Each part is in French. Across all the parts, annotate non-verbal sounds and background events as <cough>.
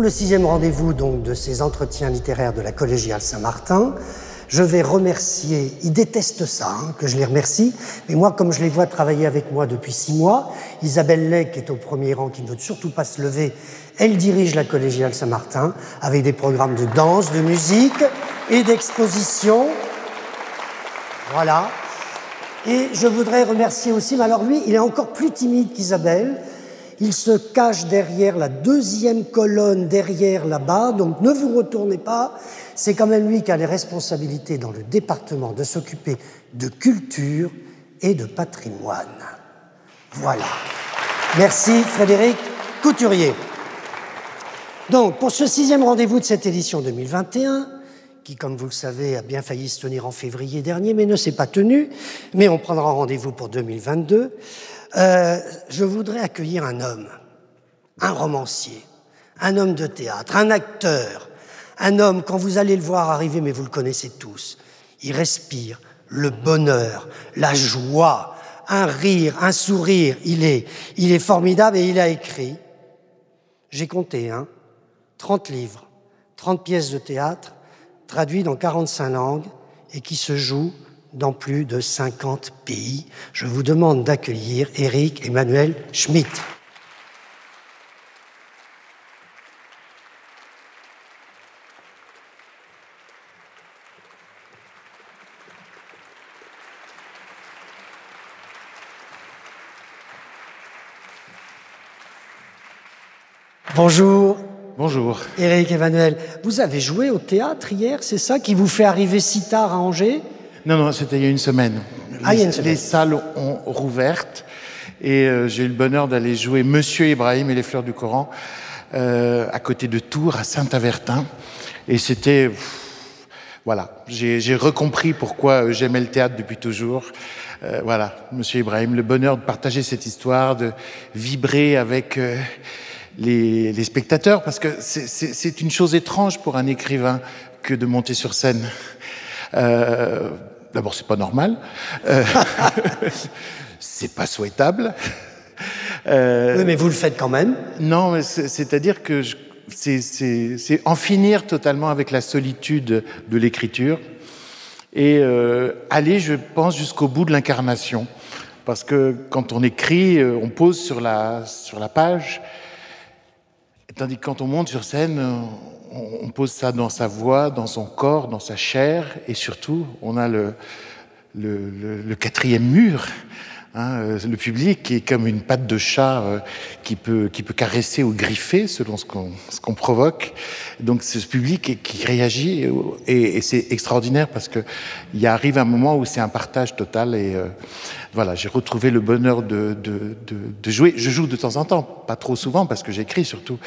pour le sixième rendez-vous donc de ces entretiens littéraires de la collégiale Saint-Martin, je vais remercier, ils détestent ça, hein, que je les remercie, mais moi, comme je les vois travailler avec moi depuis six mois, Isabelle Lec, qui est au premier rang, qui ne veut surtout pas se lever, elle dirige la collégiale Saint-Martin avec des programmes de danse, de musique et d'exposition. Voilà. Et je voudrais remercier aussi, mais alors lui, il est encore plus timide qu'Isabelle. Il se cache derrière la deuxième colonne, derrière là-bas, donc ne vous retournez pas. C'est quand même lui qui a les responsabilités dans le département de s'occuper de culture et de patrimoine. Voilà. Merci Frédéric Couturier. Donc, pour ce sixième rendez-vous de cette édition 2021, qui, comme vous le savez, a bien failli se tenir en février dernier, mais ne s'est pas tenu, mais on prendra rendez-vous pour 2022, euh, je voudrais accueillir un homme, un romancier, un homme de théâtre, un acteur, un homme, quand vous allez le voir arriver, mais vous le connaissez tous, il respire le bonheur, la joie, un rire, un sourire, il est, il est formidable et il a écrit, j'ai compté, hein, 30 livres, 30 pièces de théâtre, traduit dans 45 langues et qui se joue dans plus de 50 pays. Je vous demande d'accueillir Eric Emmanuel Schmitt. Bonjour. Bonjour. Éric Emmanuel, vous avez joué au théâtre hier, c'est ça qui vous fait arriver si tard à Angers? Non, non, c'était il y a une semaine. Ah, les, il y a une semaine. les salles ont rouvertes et euh, j'ai eu le bonheur d'aller jouer Monsieur Ibrahim et les fleurs du Coran euh, à côté de Tours, à Saint-Avertin. Et c'était... Voilà, j'ai recompris pourquoi euh, j'aimais le théâtre depuis toujours. Euh, voilà, Monsieur Ibrahim, le bonheur de partager cette histoire, de vibrer avec euh, les, les spectateurs, parce que c'est- une chose étrange pour un écrivain que de monter sur scène. Euh, D'abord, c'est pas normal. Euh, <laughs> c'est pas souhaitable. Euh, Oui, mais vous le faites quand même. non, c'est-à-dire que c'est- en finir totalement avec la solitude de l'écriture et euh, aller, je pense, jusqu'au bout de l'incarnation. Parce que quand on écrit, euh, on pose sur la, sur la page, tandis que quand on monte sur scène, on, pose ça dans sa voix, dans son corps, dans sa chair, et surtout, on a le quatrième mur. Hein, euh, le public est comme une patte de chat euh, qui, peut, qui peut caresser ou griffer selon ce qu'on qu'on provoque. Donc c'est ce public qui, qui réagit euh, et, et c'est extraordinaire parce que il arrive un moment où c'est un partage total et euh, voilà j'ai retrouvé le bonheur de, de, de, de jouer. Je joue de temps en temps, pas trop souvent parce que j'écris surtout,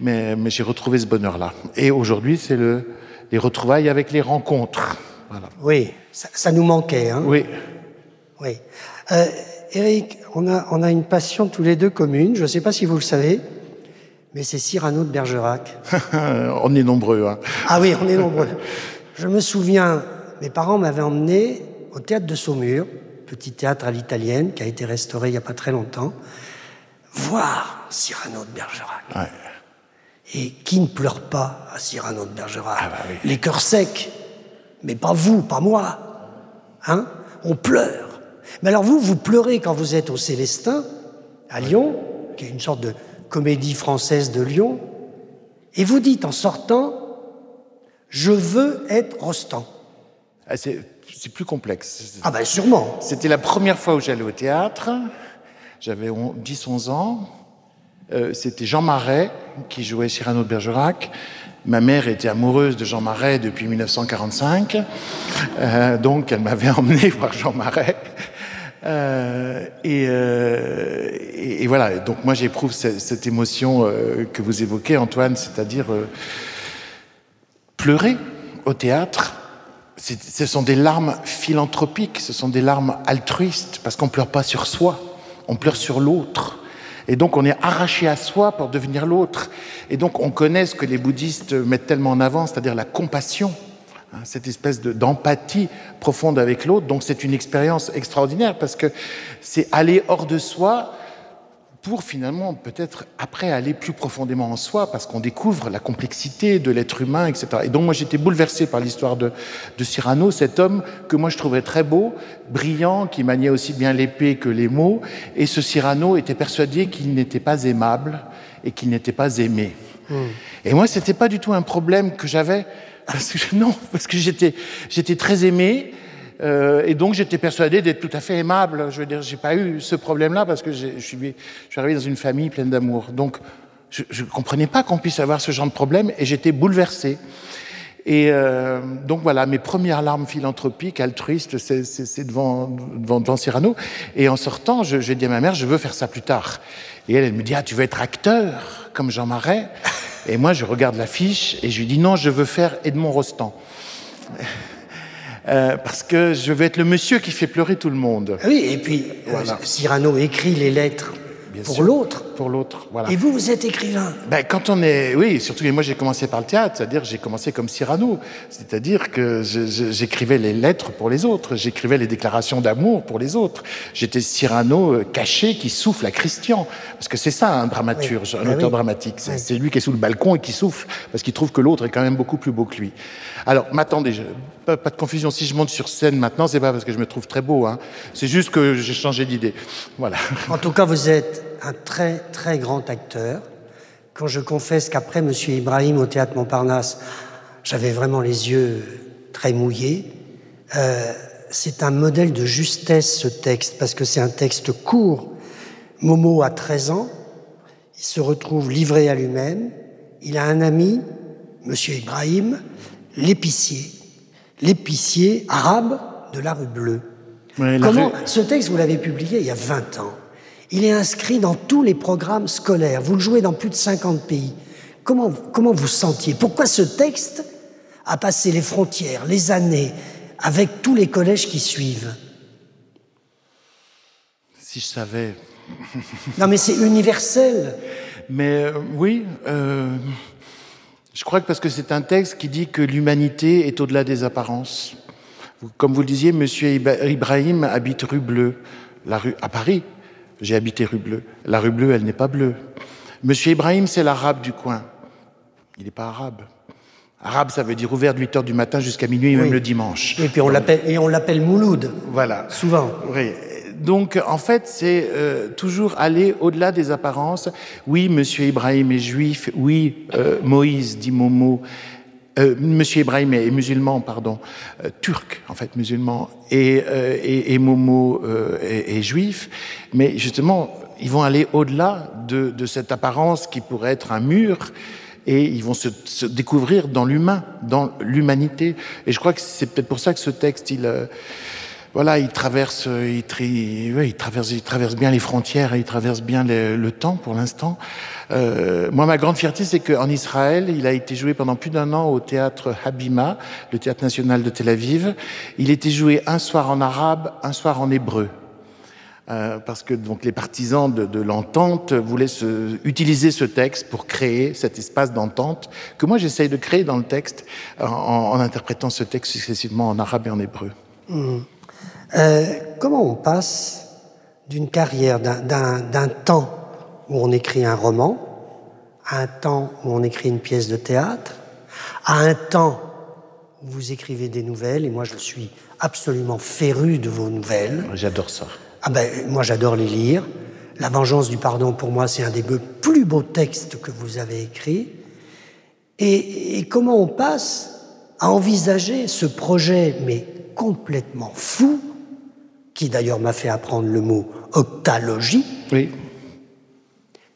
mais, mais j'ai retrouvé ce bonheur là. Et aujourd'hui c'est le les retrouvailles avec les rencontres. Voilà. Oui, ça, ça nous manquait. Hein Oui. Oui. Euh, Eric, on a, on a une passion tous les deux commune. Je ne sais pas si vous le savez, mais c'est Cyrano de Bergerac. <laughs> On est nombreux. Hein. Ah oui, on est nombreux. Je me souviens, mes parents m'avaient emmené au théâtre de Saumur, petit théâtre à l'italienne qui a été restauré il n'y a pas très longtemps, voir Cyrano de Bergerac. Ouais. Et qui ne pleure pas à Cyrano de Bergerac? Ah bah oui. Les cœurs secs. Mais pas vous, pas moi. Hein? On pleure. Mais alors vous, vous pleurez quand vous êtes au Célestin, à Lyon, qui est une sorte de comédie française de Lyon, et vous dites en sortant, je veux être Rostand. Ah, C'est plus complexe. Ah ben sûrement. C'était la première fois où j'allais au théâtre. J'avais 10-11 ans. Euh, C'était Jean Marais qui jouait Cyrano de Bergerac. Ma mère était amoureuse de Jean Marais depuis 1945. Euh, donc, elle m'avait <laughs> emmené voir Jean Marais. Euh, et, euh, et- voilà. Donc, moi, j'éprouve ce- cette émotion euh, que vous évoquez, Antoine, c'est-à-dire pleurer au théâtre, ce sont des larmes philanthropiques, ce sont des larmes altruistes, parce qu'on pleure pas sur soi, on pleure sur l'autre. Et donc on est arraché à soi pour devenir l'autre. Et donc on connaît ce que les bouddhistes mettent tellement en avant, c'est-à-dire la compassion, cette espèce de- d'empathie profonde avec l'autre. Donc c'est une expérience extraordinaire parce que c'est aller hors de soi pour finalement peut-être après aller plus profondément en soi, parce qu'on découvre la complexité de l'être humain, etc. Et donc moi j'étais bouleversé par l'histoire de, de, Cyrano, cet homme que moi je trouvais très beau, brillant, qui maniait aussi bien l'épée que les mots, et ce Cyrano était persuadé qu'il n'était pas aimable et qu'il n'était pas aimé. Hmm. Et moi c'était pas du tout un problème que j'avais, <laughs> non, parce que j'étais très aimé, euh, et donc j'étais persuadé d'être tout à fait aimable. Je veux dire, j'ai pas eu ce problème-là parce que je suis, je arrivé dans une famille pleine d'amour. Donc je ne comprenais pas qu'on puisse avoir ce genre de problème et j'étais bouleversé. Et euh, donc voilà, mes premières larmes philanthropiques, altruistes, c'est devant, devant, Cyrano. Et en sortant, j'ai dit à ma mère, je veux faire ça plus tard. Et elle, elle me dit, ah, tu veux être acteur, comme Jean Marais? Et moi, je regarde l'affiche et je lui dis, non, je veux faire Edmond Rostand. <laughs> Euh, parce que je veux être le monsieur qui fait pleurer tout le monde. Oui, et puis euh, Cyrano écrit les lettres pour l'autre. Pour l'autre, voilà. Et vous, vous êtes écrivain ben, Quand on est... Oui, surtout, moi j'ai commencé par le théâtre, c'est-à-dire j'ai commencé comme Cyrano. C'est-à-dire que j'écrivais les lettres pour les autres, j'écrivais les déclarations d'amour pour les autres. J'étais Cyrano euh, caché qui souffle à Christian. Parce que c'est ça un dramaturge, un ben auteur dramatique. C'est lui qui est sous le balcon et qui souffle parce qu'il trouve que l'autre est quand même beaucoup plus beau que lui. Alors, m'attendez, pas, pas, de confusion. Si je monte sur scène maintenant, c'est pas parce que je me trouve très beau. Hein. C'est juste que j'ai changé d'idée. Voilà. En tout cas, vous êtes un très très grand acteur. Quand je confesse qu'après Monsieur Ibrahim au théâtre Montparnasse, j'avais vraiment les yeux très mouillés. Euh, c'est un modèle de justesse ce texte parce que c'est un texte court. Momo a 13 ans, il se retrouve livré à lui-même. Il a un ami, Monsieur Ibrahim, l'épicier, l'épicier arabe de la rue Bleue. Comment ce texte vous l'avez publié il y a 20 ans. Il est inscrit dans tous les programmes scolaires. Vous le jouez dans plus de 50 pays. Comment, comment vous sentiez? Pourquoi ce texte a passé les frontières, les années, avec tous les collèges qui suivent? Si je savais. <laughs> non, mais c'est universel. Mais euh, oui, euh, je crois que parce que c'est un texte qui dit que l'humanité est au-delà des apparences. Comme vous le disiez, Monsieur Ibrahim habite rue Bleue, la rue à Paris. J'ai habité rue Bleue. La rue Bleue, elle n'est pas bleue. Monsieur Ibrahim, c'est l'arabe du coin. Il n'est pas arabe. Arabe, ça veut dire ouvert de 8 heures du matin jusqu'à minuit, même le dimanche. Et puis on l'appelle, et on l'appelle Mouloud. Voilà. Souvent. Oui. Donc, en fait, c'est euh, toujours aller au-delà des apparences. Oui, Monsieur Ibrahim est juif. Oui, euh, Moïse dit Momo euh, Monsieur Ibrahim est musulman, pardon, euh, turc en fait, musulman, et, euh, et, et Momo euh, est, est, juif, mais justement, ils vont aller au-delà de, de, cette apparence qui pourrait être un mur, et ils vont se, se découvrir dans l'humain, dans l'humanité. Et je crois que c'est peut-être pour ça que ce texte, il voilà, il traverse, il, traverse, il traverse bien les frontières il traverse bien le, temps pour l'instant. Euh, moi, ma grande fierté, c'est qu'en Israël, il a été joué pendant plus d'un an au théâtre Habima, le théâtre national de Tel Aviv. Il était joué un soir en arabe, un soir en hébreu. Euh, parce que donc les partisans de, l'entente voulaient se, utiliser ce texte pour créer cet espace d'entente que moi j'essaye de créer dans le texte en, en, interprétant ce texte successivement en arabe et en hébreu. Mmh. Euh, comment on passe d'une carrière, d'un temps où on écrit un roman, à un temps où on écrit une pièce de théâtre, à un temps où vous écrivez des nouvelles, et moi je suis absolument féru de vos nouvelles. J'adore ça. Ah ben, moi j'adore les lire. La vengeance du pardon, pour moi, c'est un des plus beaux textes que vous avez écrits. Et, et comment on passe à envisager ce projet, mais complètement fou, qui d'ailleurs m'a fait apprendre le mot octalogie. Oui.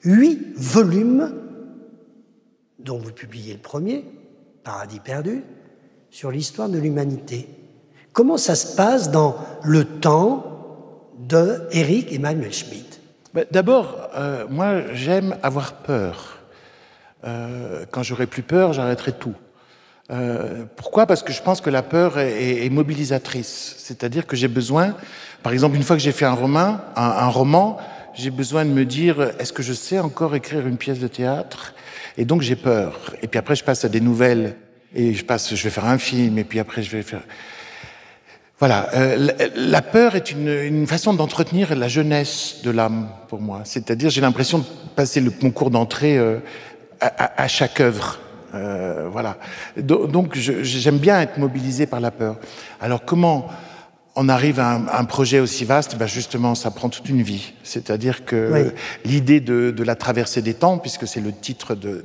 Huit volumes, dont vous publiez le premier, Paradis perdu, sur l'histoire de l'humanité. Comment ça se passe dans le temps de Eric Emmanuel Schmitt? D'abord, euh, moi j'aime avoir peur. Euh, quand j'aurai plus peur, j'arrêterai tout. Euh, pourquoi? Parce que je pense que la peur est, mobilisatrice. C'est-à-dire que j'ai besoin, par exemple, une fois que j'ai fait un roman, un, roman, j'ai besoin de me dire est-ce que je sais encore écrire une pièce de théâtre? Et donc j'ai peur. Et puis après, je passe à des nouvelles. Et je passe, je vais faire un film. Et puis après, je vais faire. Voilà, euh, la peur est une, façon d'entretenir la jeunesse de l'âme pour moi. C'est-à-dire, j'ai l'impression de passer le concours d'entrée euh, à, chaque œuvre. Euh, voilà. Donc, j'aime bien être mobilisé par la peur. Alors, comment on arrive à un, projet aussi vaste? Ben Justement, ça prend toute une vie. C'est-à-dire que l'idée de, la traversée des temps, puisque c'est le titre de,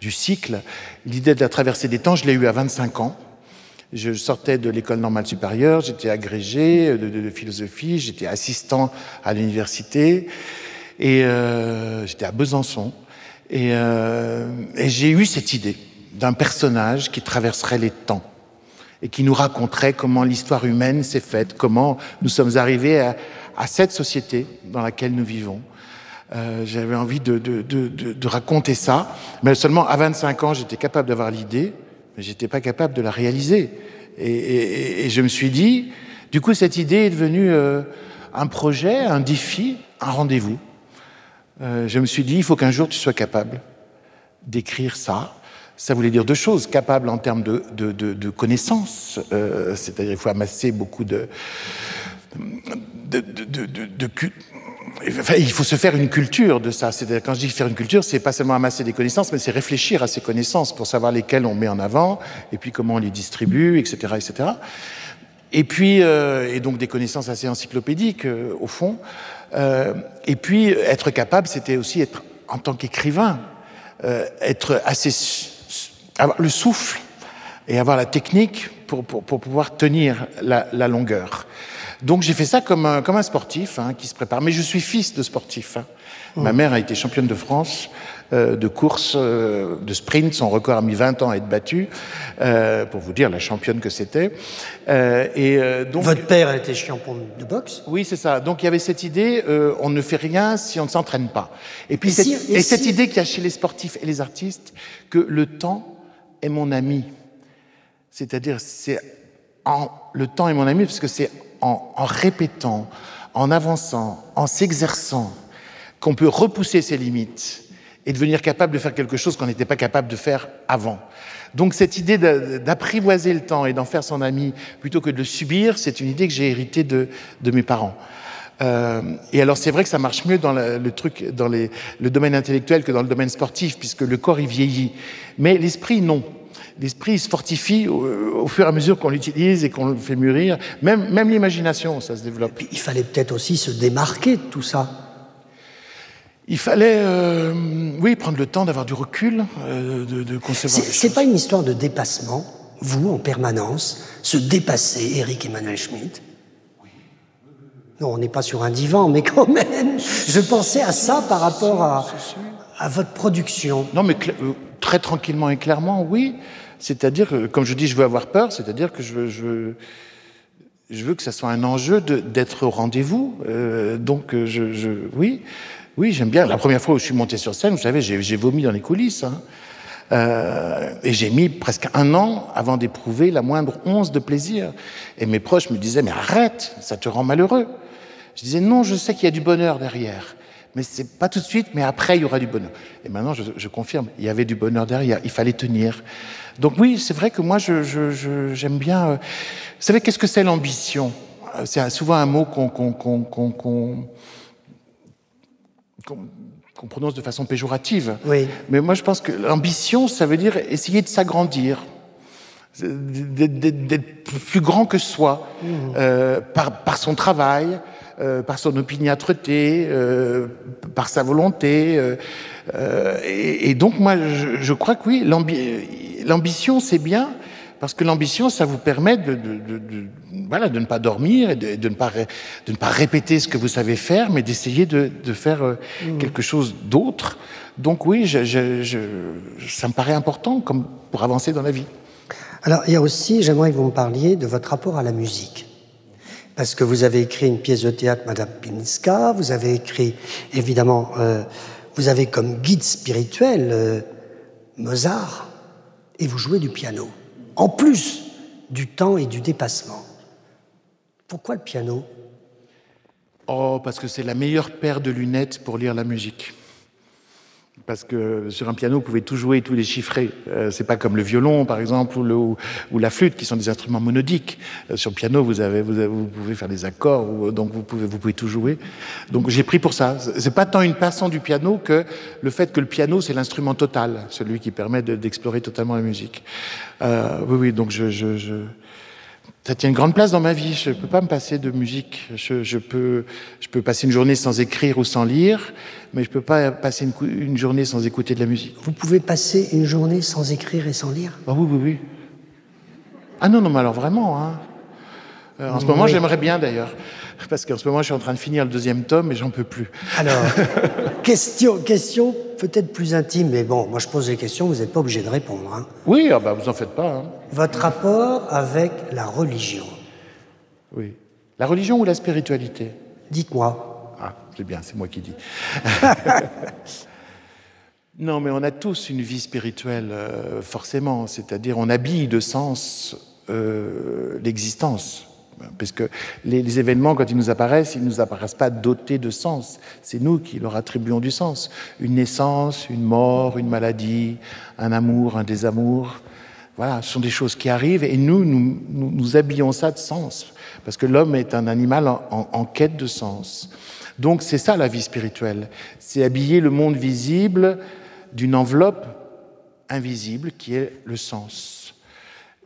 du cycle, l'idée de la traversée des temps, je l'ai eu à 25 ans. Je sortais de l'école normale supérieure, j'étais agrégé de, philosophie, j'étais assistant à l'université et euh, j'étais à Besançon. Et, euh, et j'ai eu cette idée d'un personnage qui traverserait les temps et qui nous raconterait comment l'histoire humaine s'est faite, comment nous sommes arrivés à, cette société dans laquelle nous vivons. Euh, J'avais envie de, raconter ça, mais seulement à 25 ans, j'étais capable d'avoir l'idée mais j'étais pas capable de la réaliser. Et, je me suis dit, du coup, cette idée est devenue euh, un projet, un défi, un rendez-vous. Euh, je me suis dit, il faut qu'un jour tu sois capable d'écrire ça. Ça voulait dire deux choses, capable en termes de, connaissances, euh, c'est-à-dire il faut amasser beaucoup de, il faut se faire une culture de ça. C'est-à-dire, quand je dis faire une culture, c'est pas seulement amasser des connaissances, mais c'est réfléchir à ces connaissances pour savoir lesquelles on met en avant, et puis comment on les distribue, etc., etc. Et puis, euh, et donc des connaissances assez encyclopédiques au fond. Euh, et puis, être capable, c'était aussi être en tant qu'écrivain, euh, être assez, avoir le souffle et avoir la technique pour, pour, pour pouvoir tenir la, la longueur. Donc j'ai fait ça comme un, comme un sportif hein, qui se prépare. Mais je suis fils de sportif. Hein. Ma mère a été championne de France de course, euh, de sprint. Son record a mis 20 ans à être battu, euh, pour vous dire la championne que c'était. Euh, et euh, donc, Votre père a été champion de boxe Oui, c'est ça. Donc il y avait cette idée, on ne fait rien si on ne s'entraîne pas. Et puis et, cette, et, et cette idée qu'il y a chez les sportifs et les artistes, que le temps est mon ami. C'est-à-dire, c'est en, le temps est mon ami parce que c'est en, répétant, en avançant, en s'exerçant, qu'on peut repousser ses limites et devenir capable de faire quelque chose qu'on n'était pas capable de faire avant. Donc cette idée d'apprivoiser le temps et d'en faire son ami plutôt que de le subir, c'est une idée que j'ai héritée de, mes parents. Euh, et alors c'est vrai que ça marche mieux dans le, truc, dans le domaine intellectuel que dans le domaine sportif, puisque le corps y vieillit, mais l'esprit non l'esprit se fortifie au, fur et à mesure qu'on l'utilise et qu'on le fait mûrir. Même, même l'imagination, ça se développe. il fallait peut-être aussi se démarquer de tout ça. Il fallait, euh, oui, prendre le temps d'avoir du recul, euh, de, de, concevoir. C'est pas une histoire de dépassement, vous en permanence, se dépasser, Eric Emmanuel Schmitt. Non, on n'est pas sur un divan, mais quand même, je pensais à ça par rapport à, à votre production. Non, mais euh, très tranquillement et clairement, oui. C'est-à-dire, comme je dis, je veux avoir peur, c'est-à-dire que je veux, je, veux, je veux que ça soit un enjeu d'être au rendez-vous. Euh, donc, euh, je, je, oui, oui, j'aime bien. La première fois où je suis monté sur scène, vous savez, j'ai vomi dans les coulisses. Hein. Euh, et j'ai mis presque un an avant d'éprouver la moindre once de plaisir. Et mes proches me disaient, mais arrête, ça te rend malheureux. Je disais, non, je sais qu'il y a du bonheur derrière mais c'est pas tout de suite, mais après, il y aura du bonheur. Et maintenant, je, confirme, il y avait du bonheur derrière, il fallait tenir. Donc oui, c'est vrai que moi, j'aime je, je, bien... Euh... Vous savez, qu'est-ce que c'est l'ambition? Euh, C'est souvent un mot qu'on qu'on qu'on prononce de façon péjorative. Oui. Mais moi, je pense que l'ambition, ça veut dire essayer de s'agrandir, d'être plus grand que soi, mmh. euh, par, par son travail, euh, par son opiniâtreté, euh, par sa volonté. Euh, et, et, donc moi, je, je crois que oui, l'ambition, c'est bien, parce que l'ambition, ça vous permet de, de, de, de, voilà, de ne pas dormir et de, ne pas, de ne pas répéter ce que vous savez faire, mais d'essayer de, faire mmh. quelque chose d'autre. Donc oui, je, je, je, ça me paraît important comme pour avancer dans la vie. Alors, il y a aussi, j'aimerais que vous me parliez de votre rapport à la musique parce que vous avez écrit une pièce de théâtre, Madame Pinska, vous avez écrit, évidemment, euh, vous avez comme guide spirituel euh, Mozart, et vous jouez du piano, en plus du temps et du dépassement. Pourquoi le piano? Oh, parce que c'est la meilleure paire de lunettes pour lire la musique. Parce que sur un piano, vous pouvez tout jouer, tout déchiffrer. Euh, c'est pas comme le violon, par exemple, ou, le, ou, la flûte, qui sont des instruments monodiques. Euh, sur le piano, vous, avez, vous, vous, pouvez faire des accords, donc vous pouvez, vous pouvez tout jouer. Donc j'ai pris pour ça. C'est pas tant une passion du piano que le fait que le piano, c'est l'instrument total, celui qui permet d'explorer totalement la musique. Euh, oui, oui, donc je, je, je ça tient une grande place dans ma vie. Je ne peux pas me passer de musique. Je, je, peux, je peux passer une journée sans écrire ou sans lire, mais je ne peux pas passer une, une, journée sans écouter de la musique. Vous pouvez passer une journée sans écrire et sans lire? Ah Oui, oui, oui. Ah non, non, mais alors vraiment. Hein. Euh, en ce moment, j'aimerais bien d'ailleurs. Parce qu'en ce moment, je suis en train de finir le deuxième tome et j'en peux plus. Alors, <laughs> question, question peut-être plus intime, mais bon, moi je pose des questions, vous n'êtes pas obligé de répondre. Hein. Oui, ah bah, vous en faites pas. Hein. Votre rapport avec la religion Oui. La religion ou la spiritualité? Dites-moi. Ah, c'est bien, c'est moi qui dis. <laughs> non, mais on a tous une vie spirituelle, euh, forcément. C'est-à-dire, on habille de sens euh, l'existence. Parce que les, événements, quand ils nous apparaissent, ils ne nous apparaissent pas dotés de sens. C'est nous qui leur attribuons du sens. Une naissance, une mort, une maladie, un amour, un désamour. Voilà, ce sont des choses qui arrivent et nous, nous, nous, habillons ça de sens. Parce que l'homme est un animal en, en quête de sens. Donc c'est ça la vie spirituelle. C'est habiller le monde visible d'une enveloppe invisible qui est le sens.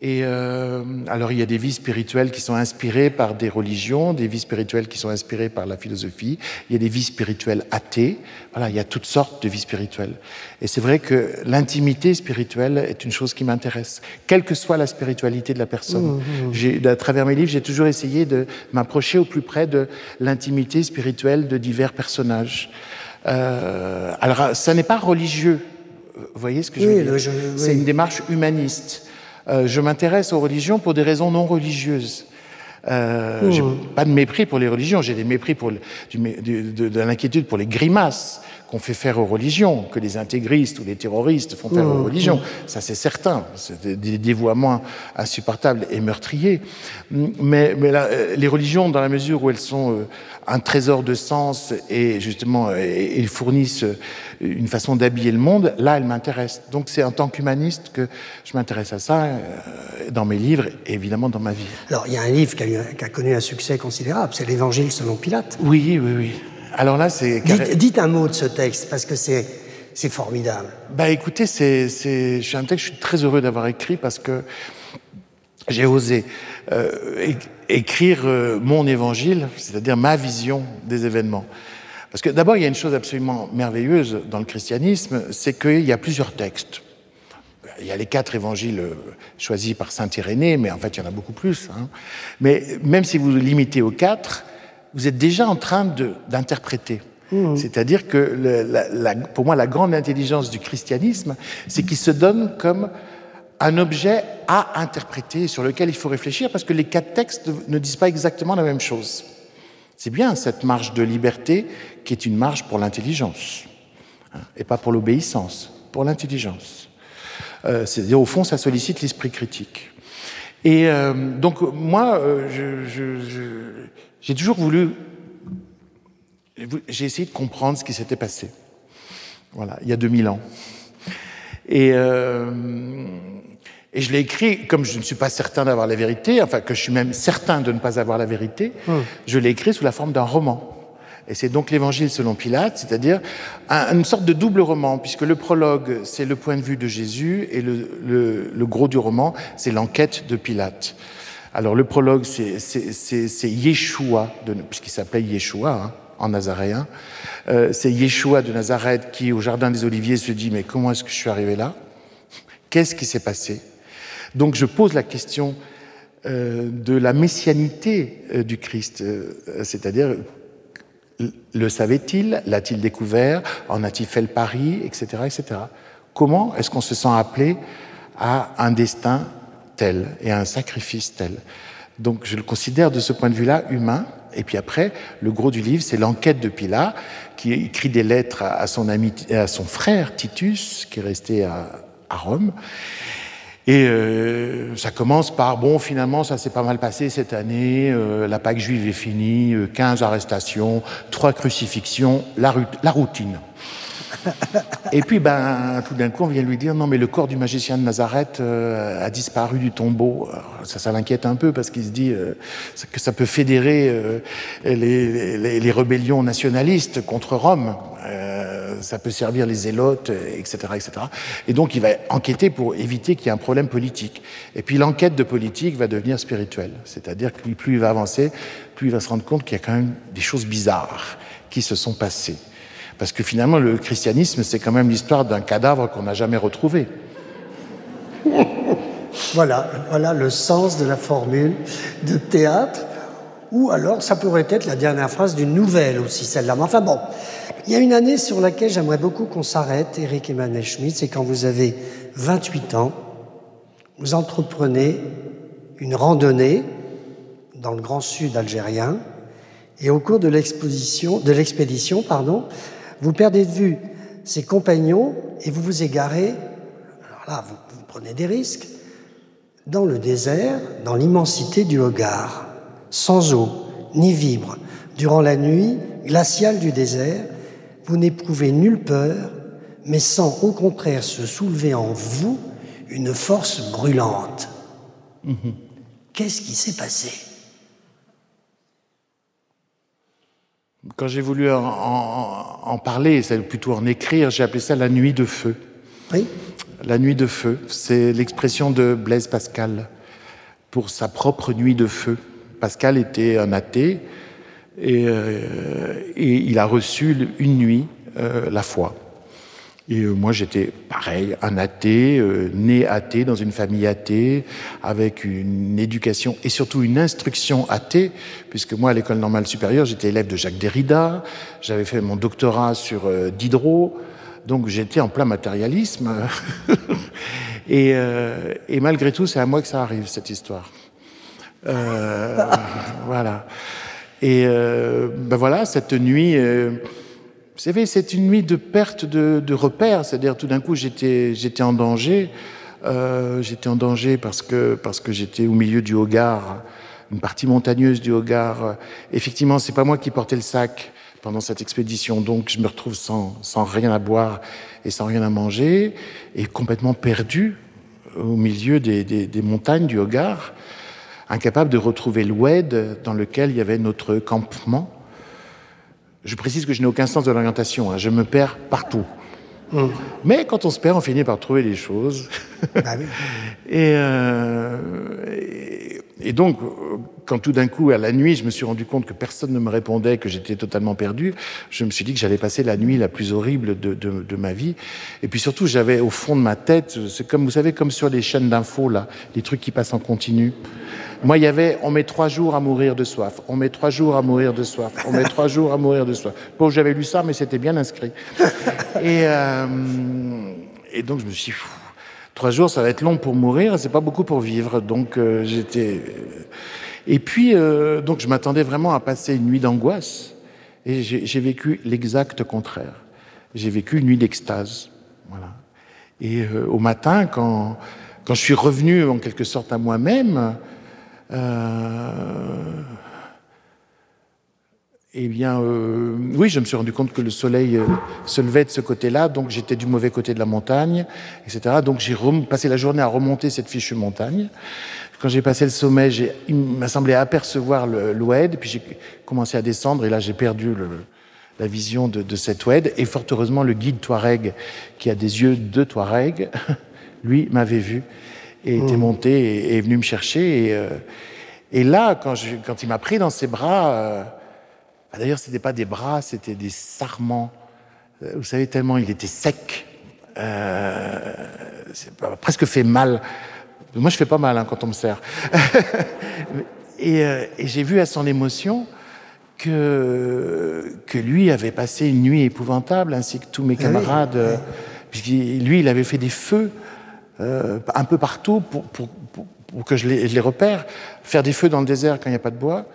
Et euh, alors il y a des vies spirituelles qui sont inspirées par des religions, des vies spirituelles qui sont inspirées par la philosophie, il y a des vies spirituelles athées, voilà, il y a toutes sortes de vies spirituelles. Et c'est vrai que l'intimité spirituelle est une chose qui m'intéresse, quelle que soit la spiritualité de la personne. Mmh, mmh. À travers mes livres, j'ai toujours essayé de m'approcher au plus près de l'intimité spirituelle de divers personnages. Euh, alors ça n'est pas religieux, vous voyez ce que je veux dire? C'est une démarche humaniste. Euh, je m'intéresse aux religions pour des raisons non religieuses. Euh, J'ai mmh. pas de mépris pour les religions, j'ai des mépris pour de, de l'inquiétude pour les grimaces qu'on fait faire aux religions, que les intégristes ou les terroristes font faire aux mmh, religions. Mmh. Ça, c'est certain. C'est des dévoiements insupportables et meurtriers. Mais, mais euh, les religions, dans la mesure où elles sont euh, un trésor de sens et justement, elles fournissent euh, une façon d'habiller le monde, là, elles m'intéressent. Donc, c'est en tant qu'humaniste que je m'intéresse à ça dans mes livres et évidemment dans ma vie. Alors, il y a un livre qui a, qui a connu un succès considérable, c'est l'Évangile selon Pilate. Oui, oui, oui. Alors là, c'est. Dites, un mot de ce texte, parce que c'est. C'est formidable. Bah écoutez, c'est, un texte que je suis très heureux d'avoir écrit parce que j'ai osé euh, écrire euh, mon évangile, c'est-à-dire ma vision des événements. Parce que d'abord, il y a une chose absolument merveilleuse dans le christianisme, c'est qu'il y a plusieurs textes. Il y a les quatre évangiles euh, choisis par saint Irénée, mais en fait, il y en a beaucoup plus. Hein. Mais même si vous limitez aux quatre, vous êtes déjà en train d'interpréter. Mmh. C'est-à-dire que le, pour moi, la grande intelligence du christianisme, c'est qu'il se donne comme un objet à interpréter, sur lequel il faut réfléchir, parce que les quatre textes ne disent pas exactement la même chose. C'est bien cette marge de liberté qui est une marge pour l'intelligence, hein, et pas pour l'obéissance, pour l'intelligence. Euh, C'est-à-dire, au fond, ça sollicite l'esprit critique. Et euh, donc, moi, euh, j'ai toujours voulu, j'ai essayé de comprendre ce qui s'était passé. Voilà, il y a 2000 ans. Et, et je l'ai écrit, comme je ne suis pas certain d'avoir la vérité, enfin que je suis même certain de ne pas avoir la vérité, hum. je l'ai écrit sous la forme d'un roman. Et c'est donc l'évangile selon Pilate, c'est-à-dire une sorte de double roman, puisque le prologue, c'est le point de vue de Jésus, et le, le, le gros du roman, c'est l'enquête de Pilate. Alors le prologue, c'est Yeshua, puisqu'il s'appelait Yeshua hein, en nazaréen. Euh, c'est Yeshua de Nazareth qui, au Jardin des Oliviers, se dit, mais comment est-ce que je suis arrivé là? Qu'est-ce qui s'est passé? Donc je pose la question euh, de la messianité euh, du Christ, c'est-à-dire, le savait-il? L'a-t-il découvert? En a-t-il fait le pari? Etc. etc. Comment est-ce qu'on se sent appelé à un destin tel et un sacrifice tel? Donc je le considère de ce point de vue-là humain. Et puis après, le gros du livre, c'est l'enquête de Pilat, qui écrit des lettres à son ami, à son frère Titus, qui est resté à, Rome. Et euh, ça commence par bon, finalement, ça s'est pas mal passé cette année. Euh, la Pâque juive est finie, 15 euh, arrestations, trois crucifixions, la, la routine. Et puis, ben, tout d'un coup, on vient lui dire non, mais le corps du magicien de Nazareth euh, a disparu du tombeau. ça, ça l'inquiète un peu parce qu'il se dit euh, que ça peut fédérer euh, les, rébellions nationalistes contre Rome. ça peut servir les zélotes, etc., etc. Et donc, il va enquêter pour éviter qu'il y ait un problème politique. Et puis, l'enquête de politique va devenir spirituelle. C'est-à-dire que plus il va avancer, plus il va se rendre compte qu'il y a quand même des choses bizarres qui se sont passées. Parce que finalement, le christianisme, c'est quand même l'histoire d'un cadavre qu'on n'a jamais retrouvé. <laughs> voilà, voilà le sens de la formule de théâtre. Ou alors, ça pourrait être la dernière phrase d'une nouvelle aussi, celle-là. Mais enfin bon, il y a une année sur laquelle j'aimerais beaucoup qu'on s'arrête, Eric Emmanuel Schmitt, c'est quand vous avez 28 ans, vous entreprenez une randonnée dans le Grand Sud algérien, et au cours de l'expédition, pardon, vous perdez de vue ses compagnons et vous vous égarez, alors là, vous, prenez des risques, dans le désert, dans l'immensité du Hogar, sans eau, ni vibre. Durant la nuit glaciale du désert, vous n'éprouvez nulle peur, mais sans au contraire se soulever en vous une force brûlante. Mm-hmm. Qu'est-ce qui s'est passé? Quand j'ai voulu en, parler, c'est plutôt en écrire, j'ai appelé ça la nuit de feu. Oui. La nuit de feu, c'est l'expression de Blaise Pascal pour sa propre nuit de feu. Pascal était un athée et, euh, il a reçu une nuit euh, la foi. Et euh, moi, j'étais pareil, un athée, euh, né athée, dans une famille athée, avec une éducation et surtout une instruction athée, puisque moi, à l'école normale supérieure, j'étais élève de Jacques Derrida, j'avais fait mon doctorat sur euh, Diderot, donc j'étais en plein matérialisme. <laughs> et, et, malgré tout, c'est à moi que ça arrive, cette histoire. <laughs> voilà. Et ben voilà, cette nuit vous savez, c'est une nuit de perte de, de repères, c'est-à-dire tout d'un coup j'étais en danger. Euh, j'étais en danger parce que parce que j'étais au milieu du Hogar, une partie montagneuse du Hogar. Effectivement, c'est pas moi qui portais le sac pendant cette expédition, donc je me retrouve sans, sans rien à boire et sans rien à manger et complètement perdu au milieu des, des, des montagnes du Hogar, incapable de retrouver l'oued dans lequel il y avait notre campement. Je précise que je n'ai aucun sens de l'orientation, hein. je me perds partout. Hum. Mais quand on se perd, on finit par trouver les choses. <laughs> Bah euh, et, et, donc, quand tout d'un coup, à la nuit, je me suis rendu compte que personne ne me répondait, que j'étais totalement perdu, je me suis dit que j'allais passer la nuit la plus horrible de, de, de ma vie. Et puis surtout, j'avais au fond de ma tête, c'est comme, vous savez, comme sur les chaînes d'infos, là, les trucs qui passent en continu. Moi, il y avait, on met trois jours à mourir de soif, on met trois jours à mourir de soif, on met trois jours à mourir de soif. Bon, j'avais lu ça, mais c'était bien inscrit. Et, euh, donc, je me suis dit, trois jours, ça va être long pour mourir, c'est pas beaucoup pour vivre. Donc, euh, j'étais. Et puis, euh, donc, je m'attendais vraiment à passer une nuit d'angoisse, et j'ai vécu l'exact contraire. J'ai vécu une nuit d'extase. Voilà. Et euh, au matin, quand, quand je suis revenu en quelque sorte à moi-même, euh, eh bien, euh, oui, je me suis rendu compte que le soleil euh, se levait de ce côté-là, donc j'étais du mauvais côté de la montagne, etc. Donc j'ai passé la journée à remonter cette fichue montagne. Quand j'ai passé le sommet, il m'a semblé apercevoir l'oued, puis j'ai commencé à descendre, et là j'ai perdu la vision de, de cette oued. Et fort heureusement, le guide Touareg, qui a des yeux de Touareg, <laughs> lui m'avait vu et était mmh. monté et est venu me chercher. Et, euh, et là, quand, je, quand il m'a pris dans ses bras, euh, bah, d'ailleurs, ce n'était pas des bras, c'était des sarments. Euh, vous savez, tellement il était sec. Euh, c'est presque fait mal. Moi, je fais pas mal hein, quand on me sert. <laughs> et, et j'ai vu à son émotion que, que lui avait passé une nuit épouvantable, ainsi que tous mes ah camarades. Oui, Lui, il avait fait des feux euh, un peu partout pour, pour, pour, pour que je les, je les, repère. Faire des feux dans le désert quand il n'y a pas de bois.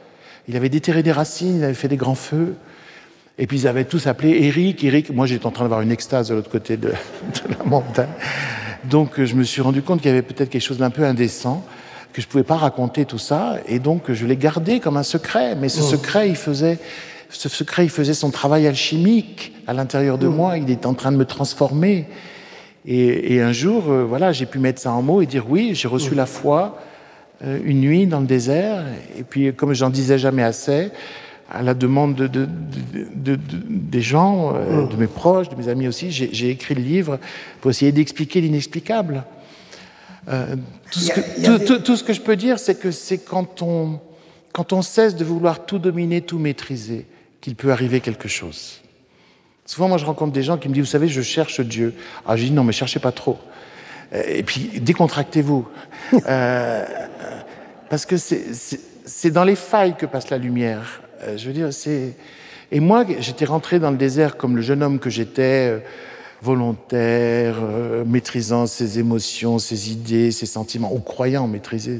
Il avait déterré des racines, il avait fait des grands feux. Et puis ils avaient tous appelé Eric, Eric. Moi j'étais en train d'avoir une extase de l'autre côté de, <laughs> de, la montagne. Donc je me suis rendu compte qu'il y avait peut-être quelque chose d'un peu indécent, que je ne pouvais pas raconter tout ça. Et donc je l'ai gardé comme un secret. Mais ce oh. secret, il faisait ce secret, il faisait son travail alchimique à l'intérieur de moi. Il est en train de me transformer. Et, un jour, euh, voilà, j'ai pu mettre ça en mots et dire oui, j'ai reçu la foi euh, une nuit dans le désert. Et puis, comme j'en disais jamais assez, à la demande de, des gens, euh, de mes proches, de mes amis aussi, j'ai écrit le livre pour essayer d'expliquer l'inexplicable. tout, tout, ce que je peux dire, c'est que c'est quand on, quand on cesse de vouloir tout dominer, tout maîtriser, qu'il peut arriver quelque chose. Souvent, moi, je rencontre des gens qui me disent, vous savez, je cherche Dieu. Ah, je dis, non, mais cherchez pas trop. Euh, et puis, décontractez-vous. <laughs> euh, parce que c'est dans les failles que passe la lumière. Euh, je veux dire, c'est... Et moi, j'étais rentré dans le désert comme le jeune homme que j'étais, euh, volontaire, maîtrisant ses émotions, ses idées, ses sentiments, ou croyant maîtriser.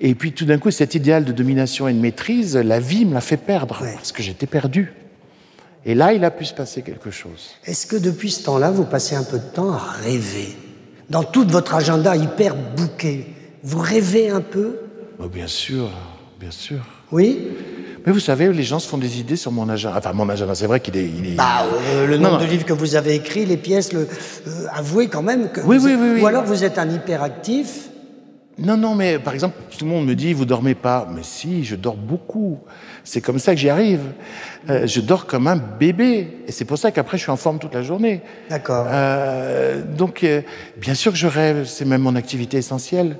Et puis tout d'un coup, cet idéal de domination et de maîtrise, la vie me l'a fait perdre, parce que j'étais perdu. Et là, il a pu se passer quelque chose. Est-ce que depuis ce temps-là, vous passez un peu de temps à rêver? Dans tout votre agenda hyper bouqué, vous rêvez un peu? Oh, Bien sûr, bien sûr. Oui? Mais vous savez, les gens se font des idées sur mon agenda. Enfin, mon agenda, c'est vrai qu'il est, Bah, euh, le nombre de livres que vous avez écrits, les pièces, le, euh, avouez quand même que. Oui, oui, oui, oui, Ou alors vous êtes un hyperactif. Non, non, mais par exemple, tout le monde me dit, vous dormez pas. Mais si, je dors beaucoup. C'est comme ça que j'y arrive. Euh, je dors comme un bébé. Et c'est pour ça qu'après, je suis en forme toute la journée. D'accord. Euh, donc, euh, bien sûr que je rêve. C'est même mon activité essentielle.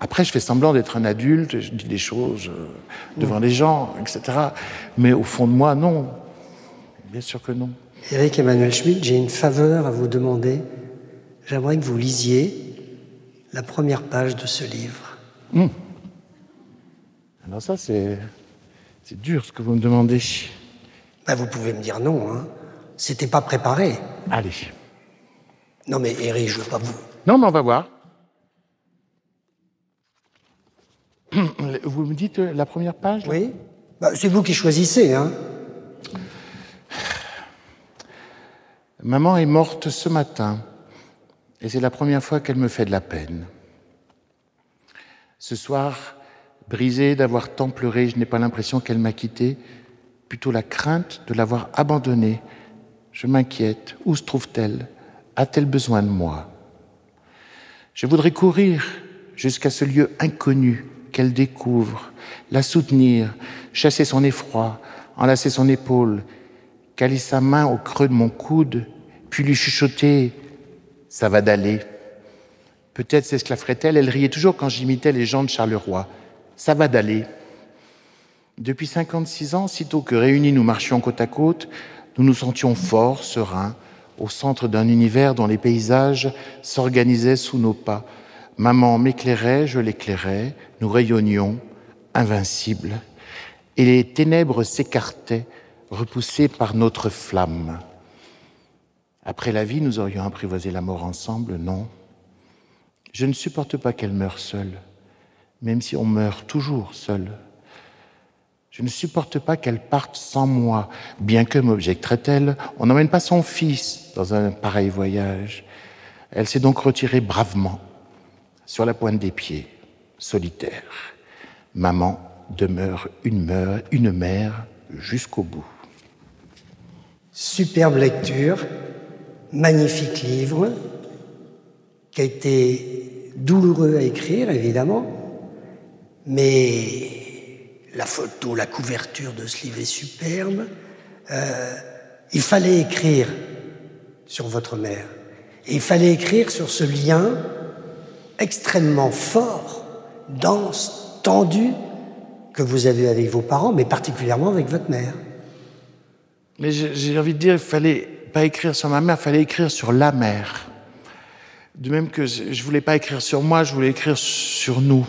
Après, je fais semblant d'être un adulte. Je dis des choses devant les gens, etc. Mais au fond de moi, non. Bien sûr que non. Eric Emmanuel Schmitt, j'ai une faveur à vous demander. J'aimerais que vous lisiez la première page de ce livre. Hmm. Alors ça, c'est, c'est dur ce que vous me demandez. Ben, vous pouvez me dire non, hein. C'était pas préparé. Allez. Non mais Eric, je veux pas vous. Non, mais on va voir. Vous me dites la première page Oui. Bah, c'est vous qui choisissez, hein. Maman est morte ce matin. Et c'est la première fois qu'elle me fait de la peine. Ce soir, brisée d'avoir tant pleuré, je n'ai pas l'impression qu'elle m'a quitté, plutôt la crainte de l'avoir abandonnée. Je m'inquiète. Où se trouve-t-elle? A-t-elle besoin de moi? Je voudrais courir jusqu'à ce lieu inconnu qu'elle découvre, la soutenir, chasser son effroi, enlacer son épaule, caler sa main au creux de mon coude, puis lui chuchoter ça va d'aller. Peut-être c'est ce que la ferait-elle. Elle riait toujours quand j'imitais les gens de Charleroi. Ça va d'aller. Depuis 56 ans, sitôt que réunis nous marchions côte à côte, nous nous sentions forts, sereins, au centre d'un univers dont les paysages s'organisaient sous nos pas. Maman m'éclairait, je l'éclairais, nous rayonnions, invincibles, et les ténèbres s'écartaient, repoussées par notre flamme. Après la vie, nous aurions apprivoisé la mort ensemble, non? Je ne supporte pas qu'elle meure seule, même si on meurt toujours seul. Je ne supporte pas qu'elle parte sans moi, bien que, m'objecterait-elle, on n'emmène pas son fils dans un pareil voyage. Elle s'est donc retirée bravement, sur la pointe des pieds, solitaire. Maman demeure une, une mère jusqu'au bout. Superbe lecture magnifique livre qui a été douloureux à écrire, évidemment, mais la photo, la couverture de ce livre est superbe. Euh, il fallait écrire sur votre mère. Il fallait écrire sur ce lien extrêmement fort, dense, tendu que vous avez avec vos parents, mais particulièrement avec votre mère. Mais j'ai envie de dire, il fallait pas écrire sur ma mère, fallait écrire sur la mère. De même que je voulais pas écrire sur moi, je voulais écrire sur nous.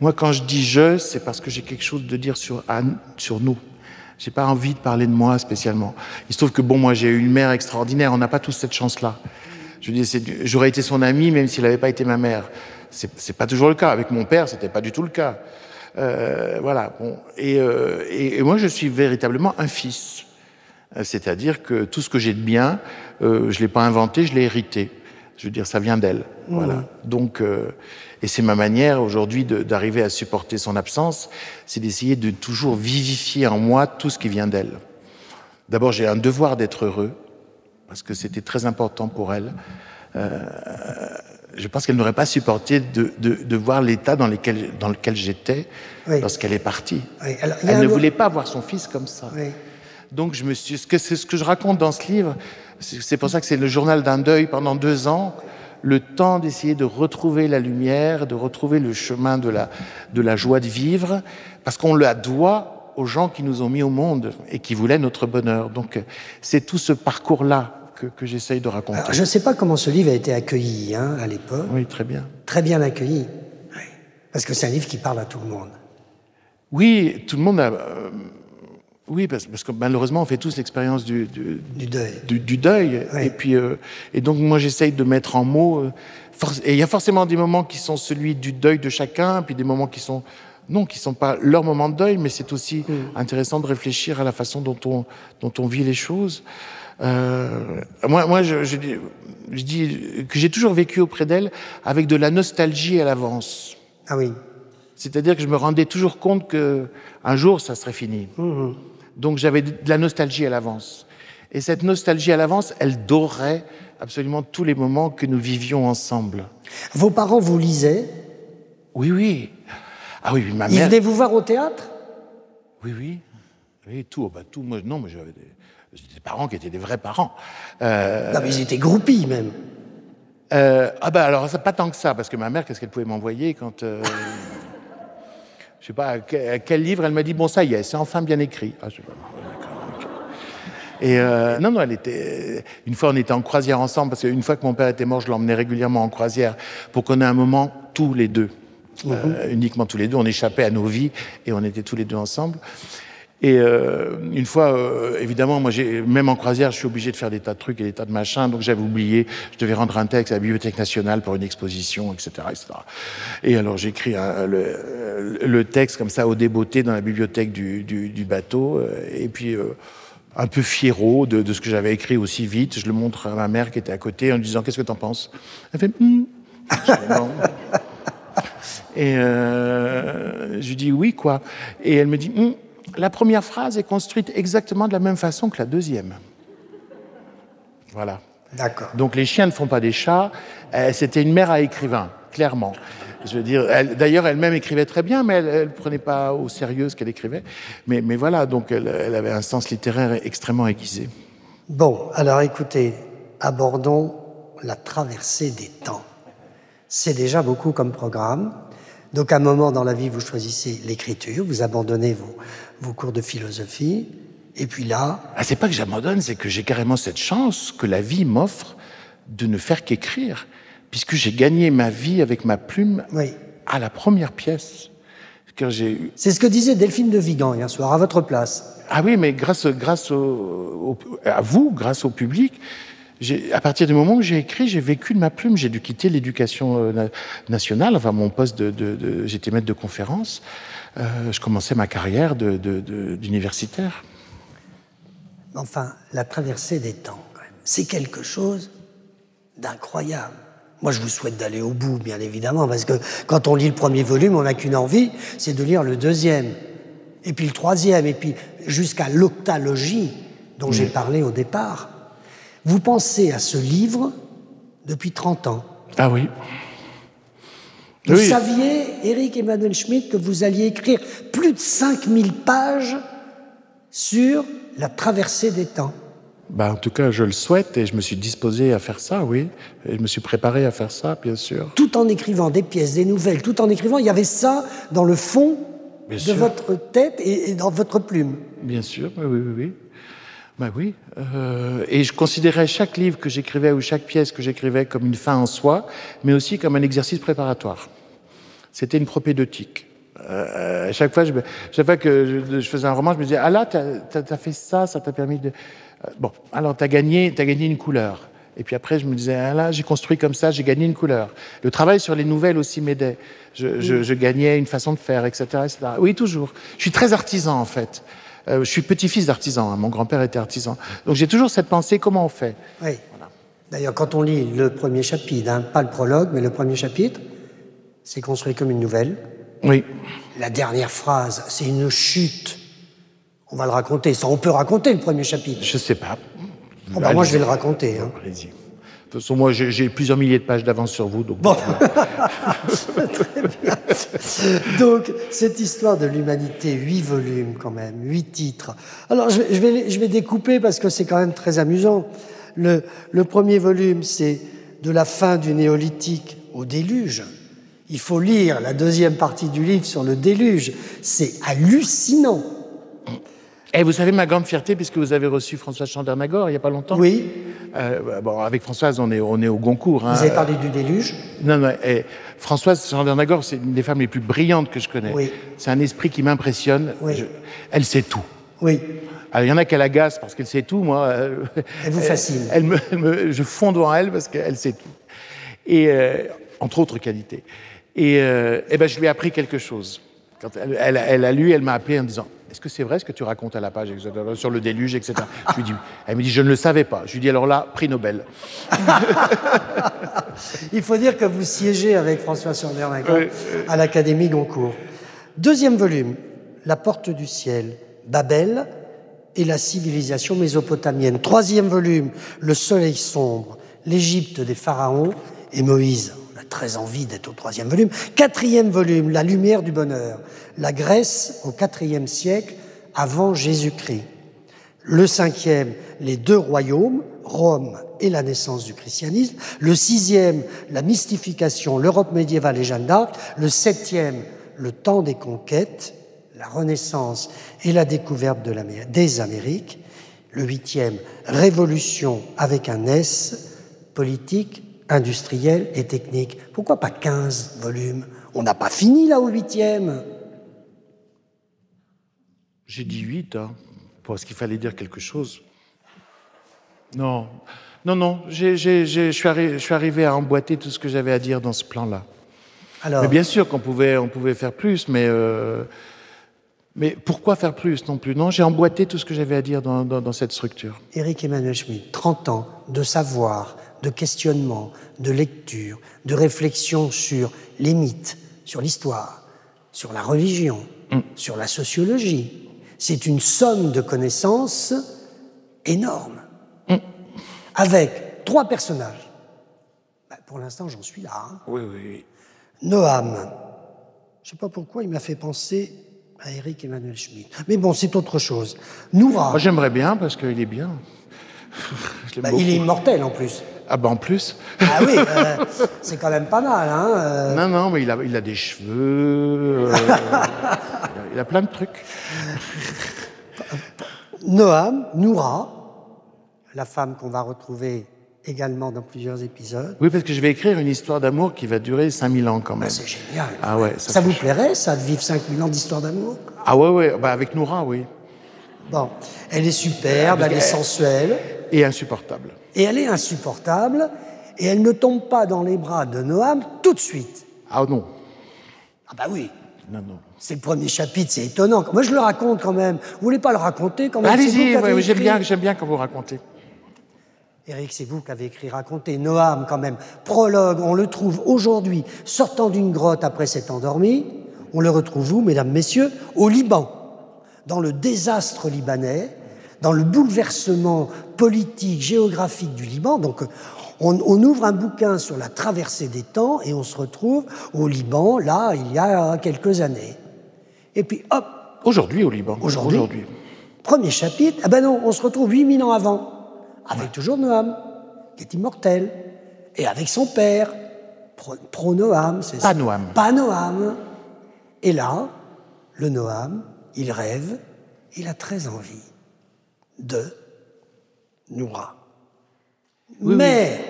Moi, quand je dis je, c'est parce que j'ai quelque chose de dire sur, Anne, sur nous. J'ai pas envie de parler de moi spécialement. Il se trouve que bon, moi, j'ai eu une mère extraordinaire. On n'a pas tous cette chance-là. Je dis, j'aurais été son ami même s'il n'avait pas été ma mère. C'est pas toujours le cas. Avec mon père, c'était pas du tout le cas. Euh, voilà. Bon. Euh, et moi, je suis véritablement un fils. Euh, c'est-à-dire que tout ce que j'ai de bien, euh, je ne l'ai pas inventé, je l'ai hérité. Je veux dire, ça vient d'elle. Voilà. Donc, euh, et c'est ma manière aujourd'hui d'arriver à supporter son absence, c'est d'essayer de toujours vivifier en moi tout ce qui vient d'elle. D'abord, j'ai un devoir d'être heureux, parce que c'était très important pour elle. Euh, je pense qu'elle n'aurait pas supporté de, de, de voir l'état dans, dans, lequel j'étais lorsqu'elle est partie. elle ne voulait pas voir son fils comme ça. Donc, je me suis, c'est ce que je raconte dans ce livre. C'est pour ça que c'est le journal d'un deuil pendant deux ans. Le temps d'essayer de retrouver la lumière, de retrouver le chemin de la, de la joie de vivre, parce qu'on la doit aux gens qui nous ont mis au monde et qui voulaient notre bonheur. Donc, c'est tout ce parcours-là que, que j'essaye de raconter. je ne sais pas comment ce livre a été accueilli hein, à l'époque. Oui, très bien. Très bien accueilli. Parce que c'est un livre qui parle à tout le monde. Oui, tout le monde a. Euh, oui, parce, que malheureusement, on fait tous l'expérience du, du, deuil. Du, deuil. Et, puis, euh, et donc, moi, j'essaye de mettre en mots. Euh, et il y a forcément des moments qui sont celui du deuil de chacun, puis des moments qui sont. Non, qui ne sont pas leur moment de deuil, mais c'est aussi mm. intéressant de réfléchir à la façon dont on, dont on vit les choses. Euh, moi, moi je, je, je, dis que j'ai toujours vécu auprès d'elle avec de la nostalgie à l'avance. Ah oui. C'est-à-dire que je me rendais toujours compte que un jour ça serait fini. Mmh. Donc j'avais de la nostalgie à l'avance. Et cette nostalgie à l'avance, elle dorait absolument tous les moments que nous vivions ensemble. Vos parents vous lisaient? Oui, oui. Ah oui, ma mère. Ils venaient vous voir au théâtre? Oui, oui. Oui, tout. Oh, bah, tout. Moi, non, mais j'avais des des parents qui étaient des vrais parents. Euh, non, mais ils étaient groupis même. Euh, ah ben alors, pas tant que ça, parce que ma mère, qu'est-ce qu'elle pouvait m'envoyer quand... Euh, sais pas, quel livre, elle m'a dit, bon, ça y est, c'est enfin bien écrit. Ah, je. Et euh, non, non, elle était. Une fois, on était en croisière ensemble parce qu'une fois que mon père était mort, je l'emmenais régulièrement en croisière pour qu'on ait un moment tous les deux, mhm. uniquement tous les deux. On échappait à nos vies et on était tous les deux ensemble. Et euh, une fois, euh, évidemment, moi, même en croisière, je suis obligé de faire des tas de trucs et des tas de machins. Donc j'avais oublié, je devais rendre un texte à la Bibliothèque nationale pour une exposition, etc., etc. Et alors j'écris le, texte comme ça au débeauté dans la bibliothèque du, du, du bateau. Euh, et puis euh, un peu fiero de, de ce que j'avais écrit aussi vite, je le montre à ma mère qui était à côté en lui disant qu'est-ce que t'en penses? Elle fait hm. <laughs> Et euh, je lui dis oui quoi. Et elle me dit hm la première phrase est construite exactement de la même façon que la deuxième. Voilà. D'accord. Donc les chiens ne font pas des chats. C'était une mère à écrivain, clairement. Je veux dire, d'ailleurs, elle-même écrivait très bien, mais elle ne prenait pas au sérieux ce qu'elle écrivait. Mais, mais, voilà, donc elle, elle, avait un sens littéraire extrêmement aiguisé. Bon, alors écoutez, abordons la traversée des temps. C'est déjà beaucoup comme programme. Donc, à un moment dans la vie, vous choisissez l'écriture, vous abandonnez vos, vos cours de philosophie, et puis là. Ah, c'est pas que j'abandonne, c'est que j'ai carrément cette chance que la vie m'offre de ne faire qu'écrire, puisque j'ai gagné ma vie avec ma plume à la première pièce. C'est ce que disait Delphine de Vigan hier soir, à votre place. Ah oui, mais grâce, grâce à vous, grâce au public, à partir du moment où j'ai écrit, j'ai vécu de ma plume. J'ai dû quitter l'éducation euh, nationale, enfin mon poste de, de, j'étais maître de conférence. Euh, je commençais ma carrière d'universitaire. Enfin, la traversée des temps, c'est quelque chose d'incroyable. Moi, je vous souhaite d'aller au bout, bien évidemment, parce que quand on lit le premier volume, on n'a qu'une envie, c'est de lire le deuxième, et puis le troisième, et puis jusqu'à l'octalogie dont j'ai parlé au départ. Vous pensez à ce livre depuis 30 ans. Ah oui. Vous saviez, Eric Emmanuel Schmitt, que vous alliez écrire plus de 5000 pages sur la traversée des temps. Bah, en tout cas, je le souhaite et je me suis disposé à faire ça, oui. Et je me suis préparé à faire ça, bien sûr. Tout en écrivant des pièces, des nouvelles, tout en écrivant, il y avait ça dans le fond de votre tête et, dans votre plume. Bien sûr, oui, oui, oui. Ben oui. Euh, et je considérais chaque livre que j'écrivais ou chaque pièce que j'écrivais comme une fin en soi, mais aussi comme un exercice préparatoire. C'était une propédeutique. Euh, chaque, fois, je, chaque fois que je, faisais un roman, je me disais Ah là, tu as, fait ça, ça t'a permis de. Euh, bon, alors tu as gagné, as gagné une couleur. Et puis après, je me disais, ah là, j'ai construit comme ça, j'ai gagné une couleur. Le travail sur les nouvelles aussi m'aidait. Je, je, je, gagnais une façon de faire, etc., etc. Oui, toujours. Je suis très artisan, en fait. Euh, je suis petit-fils d'artisan, hein. mon grand-père était artisan. Donc j'ai toujours cette pensée, comment on fait? Oui. D'ailleurs, quand on lit le premier chapitre, hein, pas le prologue, mais le premier chapitre, c'est construit comme une nouvelle. Oui. La dernière phrase, c'est une chute. On va le raconter. Ça, on peut raconter le premier chapitre. Je sais pas. Oh, bah, moi, je vais le raconter. Hein. Allez-y. De toute façon, moi, j'ai plusieurs milliers de pages d'avance sur vous. Donc Bon. Très <laughs> bien. Donc, cette histoire de l'humanité, huit volumes quand même, huit titres. Alors, je, vais- je vais, les- je vais découper parce que c'est quand même très amusant. Le, le premier volume, c'est de la fin du néolithique au déluge. Il faut lire la deuxième partie du livre sur le déluge. C'est hallucinant. Et vous savez ma grande fierté, puisque vous avez reçu Françoise Chandernagor il n'y a pas longtemps. Oui, Euh, bon, avec Françoise, on est, on est au Goncourt. hein. vous avez parlé du déluge. Non, non. et Françoise Chandernagor, c'est une des femmes les plus brillantes que je connais. Oui. C'est un esprit qui m'impressionne. Oui. Je- Elle sait tout. Oui, Alors, il y en a qu'elle agace parce qu'elle sait tout. Moi, euh, Elle vous fascine. Elle me, elle me- je fonds devant elle parce qu'elle sait tout. Et euh, entre autres qualités. Et, euh, eh ben, je lui ai appris quelque chose. Quand elle, elle- a lu, elle m'a appelé en disant Est-ce que c'est vrai ce que tu racontes à la page etc., sur le déluge, etc. Je lui dis Elle me dit Je ne le savais pas. Je lui dis Alors là, prix Nobel. <laughs> Il faut dire que vous siégez avec François Oui, à l'Académie Goncourt. Deuxième volume, La porte du ciel, Babel et la civilisation mésopotamienne. Troisième volume, Le soleil sombre, l'Égypte des pharaons et Moïse. On a très envie d'être au troisième volume. Quatrième volume, La lumière du bonheur, la Grèce au quatrième siècle avant Jésus-Christ. Le cinquième, les deux royaumes, Rome et la naissance du christianisme. Le sixième, la mystification, l'Europe médiévale et Jeanne d'Arc. Le septième, le temps des conquêtes, la Renaissance et la découverte des Amériques. Le huitième, révolution avec un S, politique, industrielle et technique. Pourquoi pas 15 volumes? On n'a pas fini là au huitième. J'ai dit 8, hein, parce qu'il fallait dire quelque chose. Non, non, non, je suis arri- arrivé à emboîter tout ce que j'avais à dire dans ce plan-là. Alors, Mais bien sûr qu'on pouvait, on pouvait faire plus, mais, euh, mais pourquoi faire plus non plus? Non, j'ai emboîté tout ce que j'avais à dire dans, dans- dans cette structure. Éric Emmanuel Schmitt, 30 ans de savoir, de questionnement, de lecture, de réflexion sur les mythes, sur l'histoire, sur la religion, sur la sociologie. C'est une somme de connaissances énorme, avec trois personnages. Bah, pour l'instant, j'en suis là. hein. Oui, oui. Noam. Je ne sais pas pourquoi il m'a fait penser à Éric Emmanuel Schmitt. Mais bon, c'est autre chose. Noura. Moi, j'aimerais bien parce qu'il est bien. <laughs> Je Bah, il est immortel en plus. Ah ben en plus. Ah oui, <laughs> euh, c'est quand même pas mal. Hein euh. Non, non, mais il a, il a des cheveux. euh, <laughs> il, a, plein de trucs. <laughs> Noam, Noura, la femme qu'on va retrouver également dans plusieurs épisodes. Oui, parce que je vais écrire une histoire d'amour qui va durer 5000 ans quand même. C'est génial. Ah ouais, ça ça vous plairait, ça, de vivre 5000 ans d'histoire d'amour? Ah ouais, ouais, bah avec Noura, oui. Bon, elle est superbe, elle est sensuelle, Et insupportable. et elle est insupportable, et elle ne tombe pas dans les bras de Noam tout de suite. Ah non, Ah bah oui, non, non. C'est le premier chapitre, c'est étonnant. Moi, je le raconte quand même. Vous voulez pas le raconter quand même? Allez-y, ouais, j'aime bien, quand vous racontez. Éric, c'est vous qui avez écrit Raconter Noam quand même. Prologue, on le trouve aujourd'hui, sortant d'une grotte après s'être endormi. On le retrouve, vous, mesdames, messieurs, au Liban, dans le désastre libanais, dans le bouleversement politique, géographique du Liban. Donc, on, on ouvre un bouquin sur la traversée des temps et on se retrouve au Liban, là, il y a quelques années. Et puis, hop, Aujourd'hui au Liban. Aujourd'hui. Premier chapitre, ah ben non, on se retrouve 8000 ans avant, avec toujours Noam, qui est immortel, et avec son père, Pro- Pro-Noam, c'est ça. Pas Noam. Pas Noam. Et là, le Noam, il rêve, il a très envie de Noura. Mais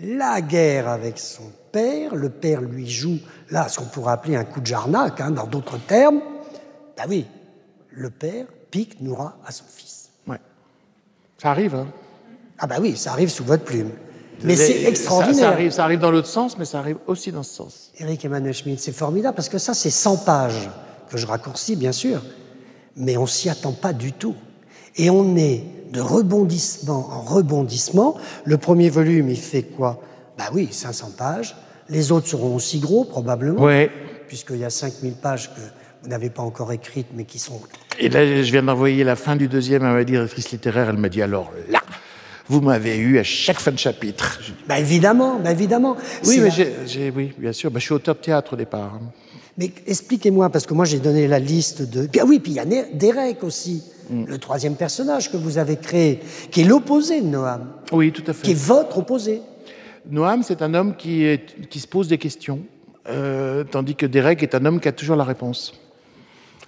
la guerre avec son père, le père lui joue là ce qu'on pourrait appeler un coup de jarnac, hein, dans d'autres termes. Ben oui, le père pique Noura à son fils. Ouais. Ça arrive, hein. Ah ben oui, ça arrive sous votre plume. Mais Ça- c'est Ça, extraordinaire. arrive, ça arrive dans l'autre sens, mais ça arrive aussi dans ce sens. Éric Emmanuel Schmitt, c'est formidable parce que ça, c'est 100 pages que je raccourcis, bien sûr, mais on s'y attend pas du tout. Et on est de rebondissement en rebondissement. Le premier volume, il fait quoi? Bah oui, 500 pages. Les autres seront aussi gros, probablement. Ouais. Puisqu'il y a 5000 pages que vous n'avez pas encore écrites, mais qui sont. Et là, je viens d'envoyer la fin du deuxième à ma directrice littéraire. Elle m'a dit alors là, vous m'avez eu à chaque fin de chapitre. Bah évidemment, bah évidemment. Oui, mais la- j'ai- oui, bien sûr. Bah, je suis auteur de théâtre au départ. hein. Mais expliquez-moi, parce que moi j'ai donné la liste de. Ah oui, puis il y a Derek aussi, Mm. le troisième personnage que vous avez créé, qui est l'opposé de Noam, Oui, tout à qui est fait. votre opposé. Noam, c'est un homme qui, est- qui se pose des questions, euh, tandis que Derek est un homme qui a toujours la réponse.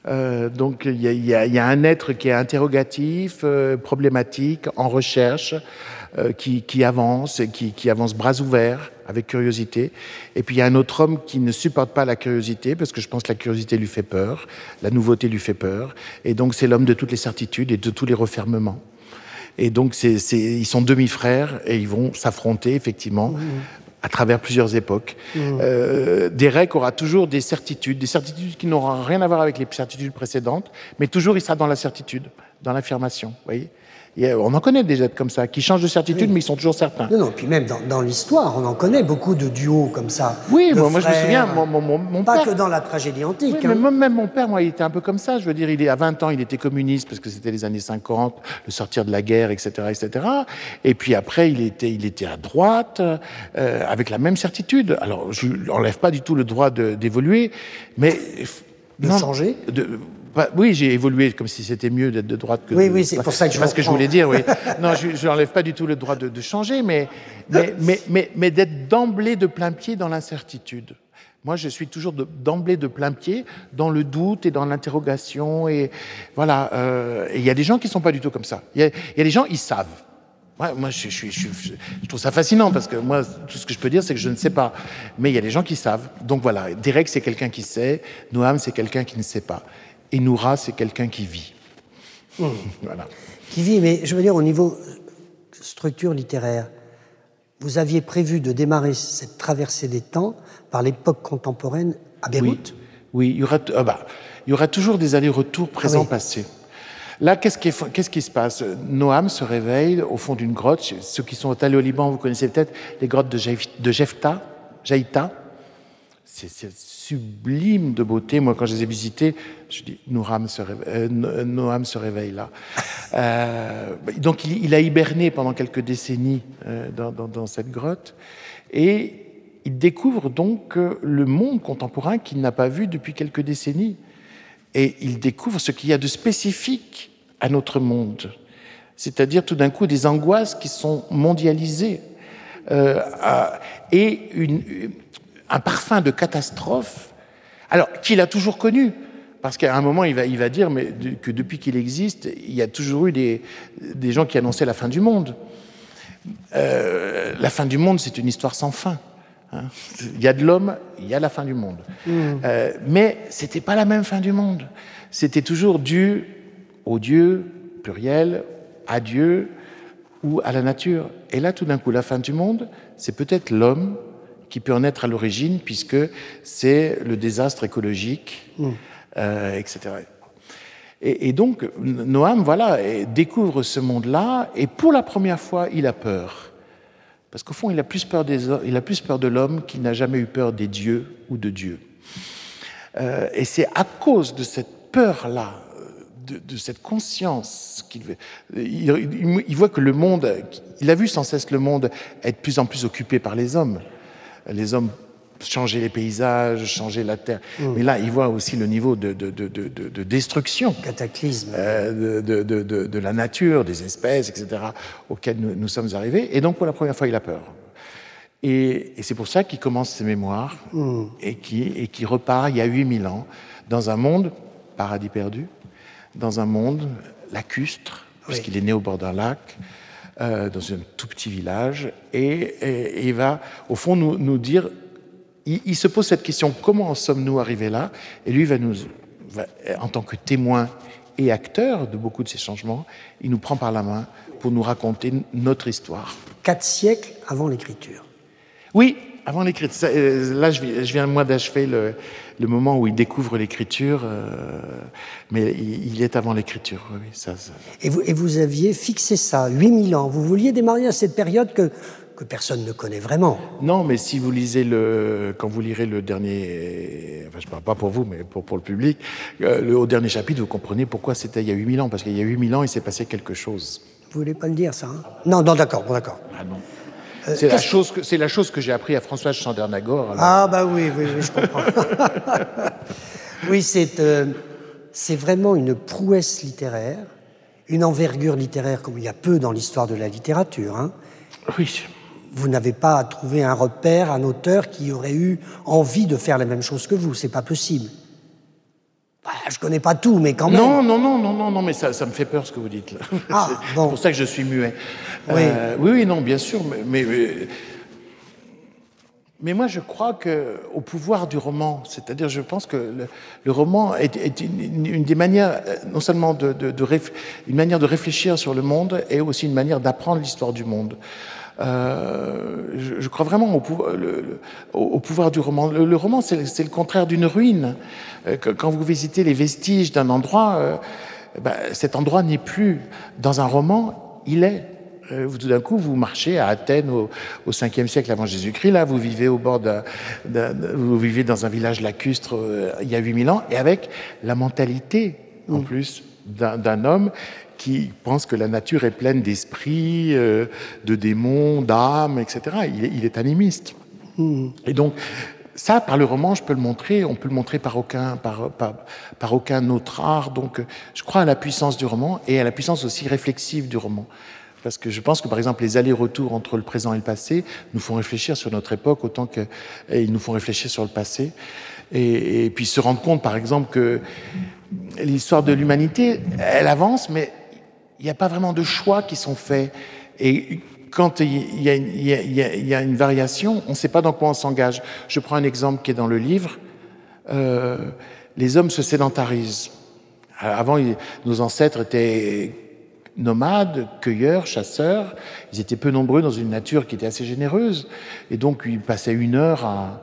Euh, donc il y, a- y y un être qui est interrogatif, euh, problématique, en recherche, qui, qui avance, qui, qui avance bras ouverts, avec curiosité. Et puis il y a un autre homme qui ne supporte pas la curiosité, parce que je pense que la curiosité lui fait peur, la nouveauté lui fait peur. Et donc c'est l'homme de toutes les certitudes et de tous les refermements. Et donc, ils sont demi-frères et ils vont s'affronter, effectivement, à travers plusieurs époques. Euh, Derek aura toujours des certitudes, des certitudes qui n'auront rien à voir avec les certitudes précédentes, mais toujours il sera dans la certitude, dans l'affirmation. Voyez On en connaît des êtres comme ça, qui changent de certitude, mais ils sont toujours certains. Non, non, puis même dans, dans l'histoire, on en connaît beaucoup de duos comme ça. Oui, moi, moi, je me souviens, mon, mon- mon- mon Pas père. que dans la tragédie antique. Oui, hein. mais moi, même mon père, moi, il était un peu comme ça. Je veux dire, il est à 20 ans, il était communiste parce que c'était les années 50, le sortir de la guerre, etc., etc. Et puis après, il était, il était à droite, euh, avec la même certitude. Alors, je n'enlève pas du tout le droit d'évoluer, mais De changer de- oui, j'ai évolué comme si c'était mieux d'être de droite que Oui, de... oui, c'est pour ça que je que je voulais dire, oui. Non, je n'enlève pas du tout le droit de, de changer, mais, mais, mais, mais, mais d'être d'emblée de plein pied dans l'incertitude. Moi, je suis toujours de- d'emblée de, plein pied dans le doute et dans l'interrogation. Et voilà. euh, il y a des gens qui sont pas du tout comme ça. Il y a, il y a des gens, ils savent. Ouais, moi, je, je, je, je- je trouve ça fascinant parce que moi, tout ce que je peux dire, c'est que je ne sais pas. Mais il y a des gens qui savent. Donc voilà, Derek, c'est quelqu'un qui sait. Noam, c'est quelqu'un qui ne sait pas. Et Noura, c'est quelqu'un qui vit. Voilà. Qui vit, mais je veux dire, au niveau structure littéraire, vous aviez prévu de démarrer cette traversée des temps par l'époque contemporaine à Beyrouth oui il, y aura, ah bah, il y aura toujours des allers-retours présents, oui. passés. Là, qu'est-ce qui, qui se passe? Noam se réveille au fond d'une grotte. Ceux qui sont allés au Liban, vous connaissez peut-être les grottes de, Jef- de Jefta, Jaïta. C'est c'est sublime de beauté. Moi, quand je les ai visitées, je dis Noam se réveille, euh, No- Noam se réveille là. <laughs> Euh, donc, il, il a hiberné pendant quelques décennies euh, dans, dans- dans cette grotte. Et il découvre donc euh, le monde contemporain qu'il n'a pas vu depuis quelques décennies. Et il découvre ce qu'il y a de spécifique à notre monde. C'est-à-dire tout d'un coup des angoisses qui sont mondialisées euh, à- et une- un parfum de catastrophe, alors qu'il a toujours connu. Parce qu'à un moment, il va, il va dire mais, que depuis qu'il existe, il y a toujours eu des, des gens qui annonçaient la fin du monde. Euh, la fin du monde, c'est une histoire sans fin. hein. Il y a de l'homme, il y a la fin du monde. Euh, mais c'était pas la même fin du monde. C'était toujours dû au Dieu, pluriel, à Dieu ou à la nature. Et là, tout d'un coup, la fin du monde, c'est peut-être l'homme qui peut en être à l'origine, puisque c'est le désastre écologique, euh, etc. Et, et donc, Noam, voilà, découvre ce monde-là, et pour la première fois, il a peur. Parce qu'au fond, il a plus peur, des, il a plus peur de l'homme qu'il n'a jamais eu peur des dieux ou de Dieu. Euh, et c'est à cause de cette peur-là, de, de cette conscience qu'il il voit que le monde, il a vu sans cesse le monde être de plus en plus occupé par les hommes. Les hommes changer les paysages, changer la terre. Mais là, il voit aussi le niveau de, de- de- de- de- de destruction Cataclysme. euh, de, la nature, des espèces, etc., auxquelles nous, nous sommes arrivés. Et donc, pour la première fois, il a peur. Et, et c'est pour ça qu'il commence ses mémoires et qui et qui repart il y a 8000 ans dans un monde, paradis perdu, dans un monde lacustre, puisqu'il est né au bord d'un lac, euh, dans un tout petit village, et, et- et il va, au fond, nous, nous dire, il, il se pose cette question, comment en sommes-nous arrivés là? Et lui va nous, va- en tant que témoin et acteur de beaucoup de ces changements, il nous prend par la main pour nous raconter notre histoire. Quatre siècles avant l'écriture. Oui, avant l'écriture. Euh, Là, je viens, je viens, moi d'achever le, le moment où il découvre l'écriture, euh, mais il, est avant l'écriture. Oui, ça, Et, vous, et vous aviez fixé ça, 8000 ans. Vous vouliez démarrer à cette période que, que personne ne connaît vraiment. Non, mais si vous lisez le, quand vous lirez le dernier, enfin je ne parle pas pour vous, mais pour, pour le public, euh, le, au dernier chapitre, vous comprenez pourquoi c'était il y a 8000 ans, parce qu'il y a 8000 ans, il s'est passé quelque chose. Vous voulez pas le dire, ça hein? Non, non, d'accord, bon, d'accord. Ah non. Euh, c'est la, chose que, la chose que j'ai appris à Françoise Chandernagor. Ah bah oui, oui, oui je comprends. <laughs> oui, c'est euh, c'est vraiment une prouesse littéraire, une envergure littéraire comme il y a peu dans l'histoire de la littérature. Hein. Oui. Vous n'avez pas trouvé un repère, un auteur qui aurait eu envie de faire la même chose que vous. C'est pas possible. Bah, je connais pas tout, mais quand même. Non, non, non, non, non, non mais ça, ça me fait peur ce que vous dites là. Ah, <laughs> c'est pour ça que je suis muet. Oui, euh, oui, oui, non, bien sûr, mais, mais, moi je crois que au pouvoir du roman, c'est-à-dire je pense que le, roman est, une, des manières, euh, non seulement de, de, une manière de réfléchir sur le monde, et aussi une manière d'apprendre l'histoire du monde. Euh, je, crois vraiment au, pouvoir, au, pouvoir du roman. Le, roman, c'est le contraire d'une ruine. Euh, quand vous visitez les vestiges d'un endroit, euh, ben, cet endroit n'est plus. Dans un roman, il est. Tout d'un coup, vous marchez à Athènes au, au 5e siècle avant Jésus-Christ. Là, vous vivez au bord d'un, vous vivez dans un village lacustre il y a 8000 ans, et avec la mentalité, en plus, d'un homme qui pense que la nature est pleine d'esprits, euh, de démons, d'âmes, etc. Il est, animiste. Hmm. Et donc, ça, par le roman, je peux le montrer. On peut le montrer par aucun, par, par, aucun autre art. Donc, je crois à la puissance du roman et à la puissance aussi réflexive du roman. Parce que je pense que, par exemple, les allers-retours entre le présent et le passé nous font réfléchir sur notre époque autant qu'ils nous font réfléchir sur le passé. Et, et, puis se rendre compte, par exemple, que l'histoire de l'humanité, elle avance, mais il n'y a pas vraiment de choix qui sont faits. Et quand il y, a, une variation, on ne sait pas dans quoi on s'engage. Je prends un exemple qui est dans le livre. Euh, les hommes se sédentarisent. Avant, nos ancêtres étaient nomades, cueilleurs, chasseurs. Ils étaient peu nombreux dans une nature qui était assez généreuse. Et donc, ils passaient une heure à,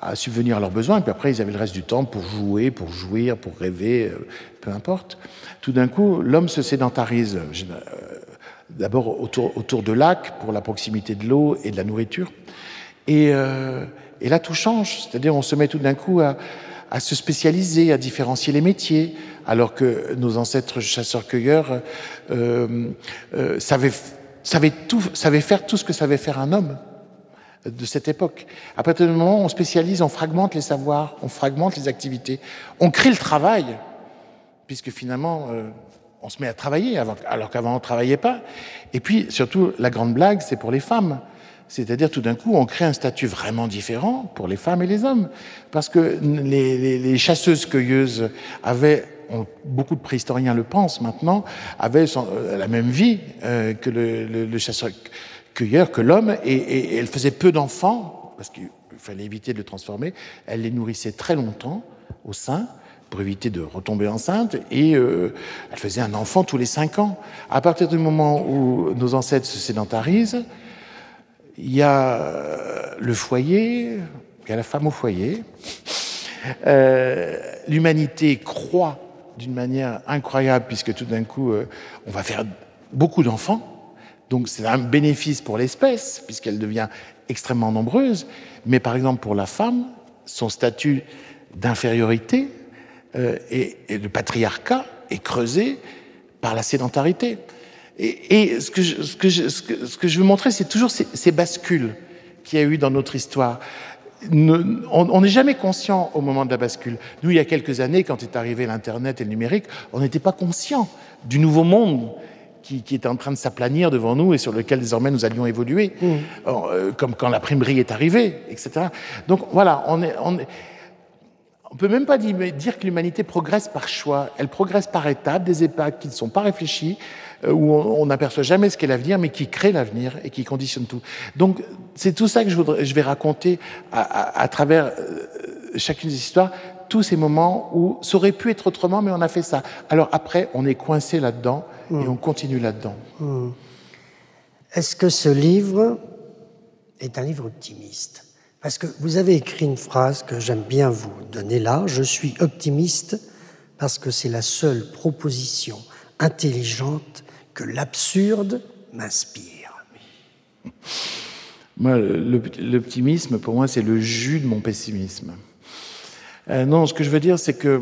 à subvenir à leurs besoins, et puis après, ils avaient le reste du temps pour jouer, pour jouir, pour rêver, euh, peu importe. Tout d'un coup, l'homme se sédentarise, euh, d'abord autour, autour de lacs, pour la proximité de l'eau et de la nourriture. Et, euh, et là, tout change, c'est-à-dire on se met tout d'un coup à, à, se spécialiser, à différencier les métiers, alors que nos ancêtres chasseurs-cueilleurs euh, euh, savaient, savaient, tout, savaient faire tout ce que savait faire un homme de cette époque. À partir du moment on spécialise, on fragmente les savoirs, on fragmente les activités, on crée le travail, puisque finalement, euh, on se met à travailler, alors qu'avant on ne travaillait pas. Et puis, surtout, la grande blague, c'est pour les femmes. C'est-à-dire, tout d'un coup, on crée un statut vraiment différent pour les femmes et les hommes. Parce que les, chasseuses-cueilleuses avaient beaucoup de préhistoriens le pensent maintenant, avaient euh, la même vie euh, que le, le chasseur cueilleur que l'homme, et, elle faisait peu d'enfants, parce qu'il fallait éviter de le transformer, elle les nourrissait très longtemps au sein, pour éviter de retomber enceinte, et euh, elle faisait un enfant tous les cinq ans. À partir du moment où nos ancêtres se sédentarisent, il y a euh, le foyer, il y a la femme au foyer. Euh, l'humanité croît d'une manière incroyable, puisque tout d'un coup, on va faire beaucoup d'enfants. Donc c'est un bénéfice pour l'espèce, puisqu'elle devient extrêmement nombreuse, mais par exemple pour la femme, son statut d'infériorité euh, et, de patriarcat est creusé par la sédentarité. Et, ce, que je, ce, que ce, que je, veux montrer, c'est toujours ces, bascules qu'il y a eu dans notre histoire. on n'est jamais conscient au moment de la bascule. Nous, il y a quelques années, quand est arrivé l'Internet et le numérique, on n'était pas conscient du nouveau monde qui, qui, était en train de s'aplanir devant nous et sur lequel désormais nous allions évoluer, mmh. euh, comme quand la primerie est arrivée, etc. Donc voilà, on est, on est, on peut même pas dire, que l'humanité progresse par choix. Elle progresse par étapes, des étapes qui ne sont pas réfléchies, euh, où on n'aperçoit jamais ce qu'est l'avenir, mais qui crée l'avenir et qui conditionne tout. Donc c'est tout ça que je, voudrais, je vais raconter à, à, à travers euh, chacune des histoires, tous ces moments où ça aurait pu être autrement, mais on a fait ça. Alors après, on est coincé là-dedans et on continue là-dedans. Est-ce que ce livre est un livre optimiste? Parce que vous avez écrit une phrase que j'aime bien vous donner là. Je suis optimiste parce que c'est la seule proposition intelligente que l'absurde m'inspire. Moi, l'optimisme, pour moi, c'est le jus de mon pessimisme. Euh, non, ce que je veux dire, c'est que.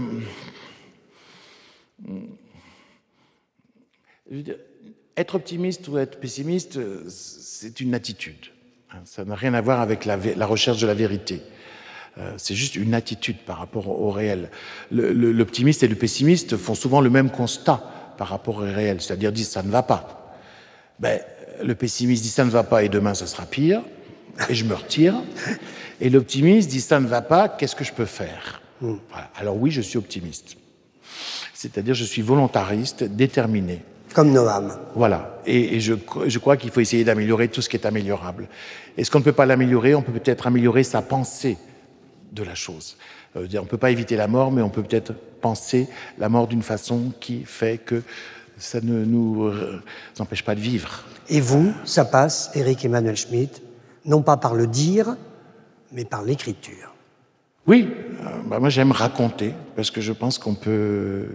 être optimiste ou être pessimiste, c'est une attitude. Hein, ça n'a rien à voir avec la, recherche de la vérité. Euh, c'est juste une attitude par rapport au, réel. L'optimiste et le pessimiste font souvent le même constat par rapport au réel, c'est-à-dire disent ça ne va pas. Ben, le pessimiste dit ça ne va pas et demain ça sera pire, et je me retire. Et l'optimiste dit ça ne va pas, qu'est-ce que je peux faire? Hmm. Alors oui, je suis optimiste. C'est-à-dire je suis volontariste, déterminé. Comme Noam. Voilà. Et, je, je, crois qu'il faut essayer d'améliorer tout ce qui est améliorable. Est-ce qu'on ne peut pas l'améliorer? On peut peut-être améliorer sa pensée de la chose. Euh, on ne peut pas éviter la mort, mais on peut peut-être penser la mort d'une façon qui fait que ça ne nous euh, empêche pas de vivre. Et vous, ça passe, Eric Emmanuel Schmitt, non pas par le dire, mais par l'écriture. Oui, euh, bah, moi j'aime raconter, parce que je pense qu'on peut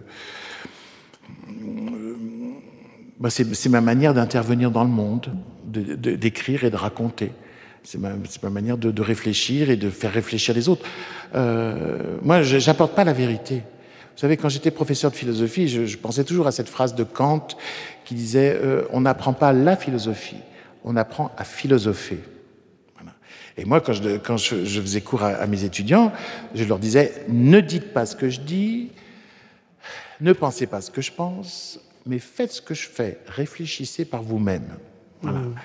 bah, c'est ma manière d'intervenir dans le monde, d'écrire et de raconter. C'est ma, ma, manière de, réfléchir et de faire réfléchir les autres. Euh, moi, je n'apporte pas la vérité. Vous savez, quand j'étais professeur de philosophie, je, pensais toujours à cette phrase de Kant qui disait euh, On n'apprend pas la philosophie, on apprend à philosopher. Et moi, quand, je, quand je, faisais cours à, mes étudiants, je leur disais Ne dites pas ce que je dis, ne pensez pas ce que je pense, mais faites ce que je fais, réfléchissez par vous-même. Voilà. Mm.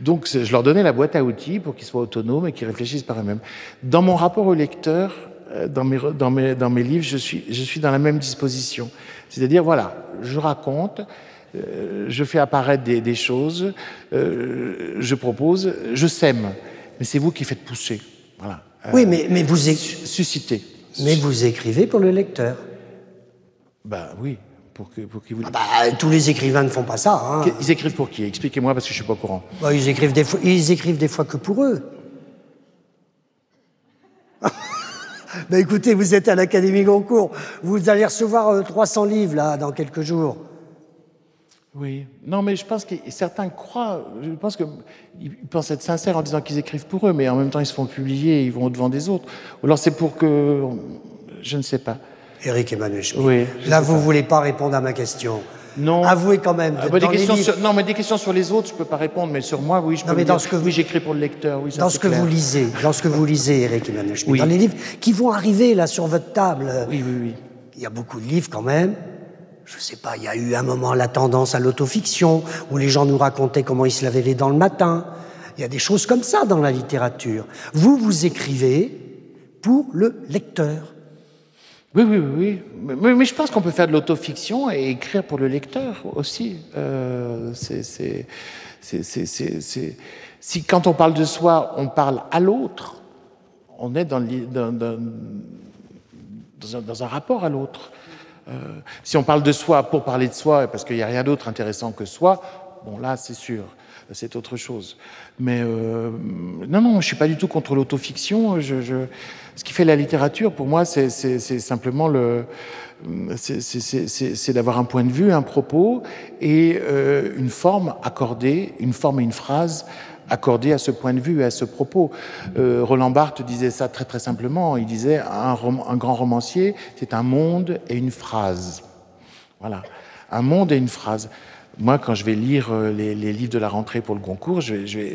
Donc je leur donnais la boîte à outils pour qu'ils soient autonomes et qu'ils réfléchissent par eux-mêmes. Dans mon rapport au lecteur, euh, dans mes, dans mes, dans mes livres, je suis, je suis dans la même disposition. C'est-à-dire, voilà, je raconte, euh, je fais apparaître des, des choses, euh, je propose, je sème. Mais c'est vous qui faites pousser. Voilà. oui, mais, mais vous... Susciter. Mais vous écrivez pour le lecteur. Ben oui pour que, pour vous... Ah bah, tous les écrivains ne font pas ça. Hein. Ils écrivent pour qui? Expliquez-moi parce que je suis pas au courant. Bah, ils, écrivent des fois, ils écrivent des fois que pour eux. <laughs> bah, écoutez, vous êtes à l'Académie Goncourt. Vous allez recevoir 300 euh, livres là dans quelques jours. Oui. Non, mais je pense que certains croient, je pense qu'ils pensent être sincères en disant qu'ils écrivent pour eux, mais en même temps ils se font publier et ils vont au-devant des autres. Ou alors c'est pour que. Je ne sais pas. Eric Emmanuel Schmitt. Oui, Là, vous ne voulez pas répondre à ma question. Non. Avouez quand même. Ah, bah, des questions sur, non, mais des questions sur les autres, je ne peux pas répondre, mais sur moi, oui, je peux. Non, mais dans ce que oui, j'écris pour le lecteur. Oui, ça, dans ce que vous lisez, dans ce que vous lisez, Eric Emmanuel Schmitt, dans les livres qui vont arriver là sur votre table. Oui, oui, oui. Il y a beaucoup de livres quand même. Je ne sais pas, il y a eu un moment la tendance à l'autofiction, où les gens nous racontaient comment ils se lavaient les dents le matin. Il y a des choses comme ça dans la littérature. Vous, vous écrivez pour le lecteur. Oui, oui, oui. Mais, je pense qu'on peut faire de l'autofiction et écrire pour le lecteur aussi. Euh, si quand on parle de soi, on parle à l'autre, on est dans un, rapport à l'autre. Euh, si on parle de soi pour parler de soi, parce qu'il n'y a rien d'autre intéressant que soi, bon là, c'est sûr c'est autre chose. Mais euh, non, non, je ne suis pas du tout contre l'autofiction. Je, ce qui fait la littérature, pour moi, c'est simplement le, c'est d'avoir un point de vue, un propos et euh, une forme accordée, une forme et une phrase accordée à ce point de vue et à ce propos. Euh, Roland Barthes disait ça très très simplement. Il disait un, un grand romancier, c'est un monde et une phrase. Voilà, un monde et une phrase. Moi, quand je vais lire euh, les, livres de la rentrée pour le concours,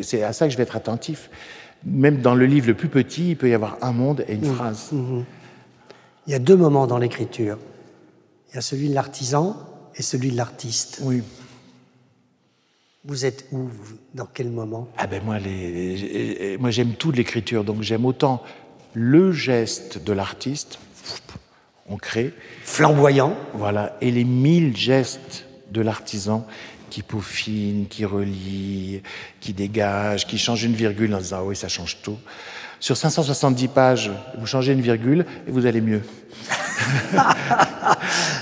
c'est à ça que je vais être attentif. Même dans le livre le plus petit, il peut y avoir un monde et une mmh. phrase. Mmh. Il y a deux moments dans l'écriture. Il y a celui de l'artisan et celui de l'artiste. Oui. Vous êtes où Dans quel moment? Ah ben moi, les, moi j'aime toute l'écriture, donc j'aime autant le geste de l'artiste, on crée. Flamboyant. Voilà, et les mille gestes de l'artisan qui peaufine, qui relie, qui dégage, qui change une virgule en disant ah oui, ça change tout. Sur 570 pages, vous changez une virgule et vous allez mieux. <laughs>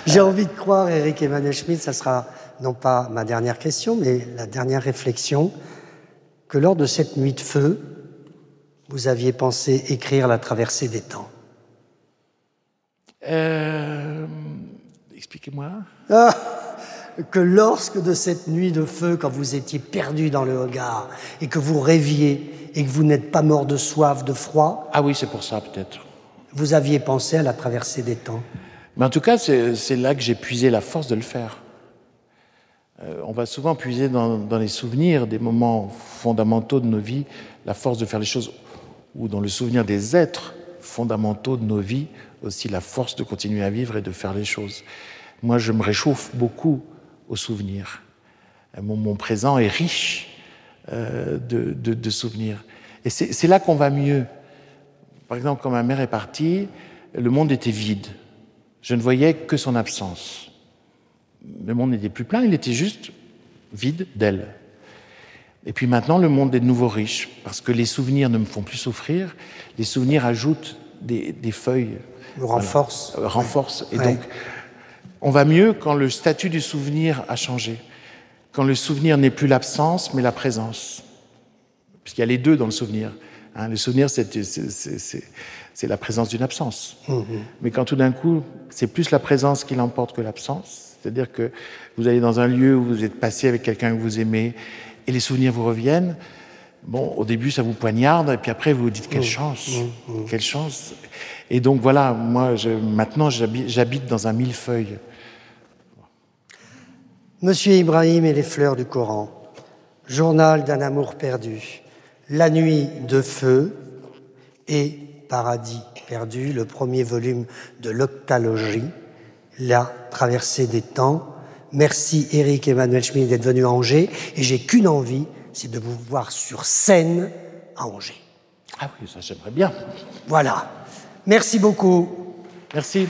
J'ai envie de croire, Eric Emmanuel Schmitt, ça sera non pas ma dernière question, mais la dernière réflexion, que lors de cette nuit de feu, vous aviez pensé écrire La traversée des temps euh, Expliquez-moi. Ah, que lorsque de cette nuit de feu, quand vous étiez perdu dans le regard et que vous rêviez et que vous n'êtes pas mort de soif, de froid. Ah oui, c'est pour ça peut-être. Vous aviez pensé à la traversée des temps. Mais en tout cas, c'est là que j'ai puisé la force de le faire. Euh, on va souvent puiser dans, les souvenirs des moments fondamentaux de nos vies, la force de faire les choses, ou dans le souvenir des êtres fondamentaux de nos vies, aussi la force de continuer à vivre et de faire les choses. Moi, je me réchauffe beaucoup aux souvenirs. Euh, mon, présent est riche euh, de, souvenirs. Et c'est là qu'on va mieux. Par exemple, quand ma mère est partie, le monde était vide. Je ne voyais que son absence. Le monde n'était plus plein, il était juste vide d'elle. Et puis maintenant, le monde est de nouveau riche, parce que les souvenirs ne me font plus souffrir, les souvenirs ajoutent des, des feuilles. Renforcent. Voilà, renforcent. Et ouais. donc, on va mieux quand le statut du souvenir a changé, quand le souvenir n'est plus l'absence, mais la présence. Puisqu'il y a les deux dans le souvenir. Hein, le souvenir, c'est la présence d'une absence. Mmh. Mais quand tout d'un coup, c'est plus la présence qui l'emporte que l'absence, c'est-à-dire que vous allez dans un lieu où vous êtes passé avec quelqu'un que vous aimez et les souvenirs vous reviennent, bon, au début, ça vous poignarde, et puis après, vous vous dites quelle Mmh. chance, Mmh. quelle chance. Et donc voilà, moi, je, maintenant, j'habite dans un millefeuille. Monsieur Ibrahim et les fleurs du Coran, journal d'un amour perdu, la nuit de feu et paradis perdu, le premier volume de l'octalogie, la traversée des temps. Merci Eric Emmanuel Schmitt d'être venu à Angers et j'ai qu'une envie, c'est de vous voir sur scène à Angers. Ah oui, ça j'aimerais bien. Voilà. Merci beaucoup. Merci.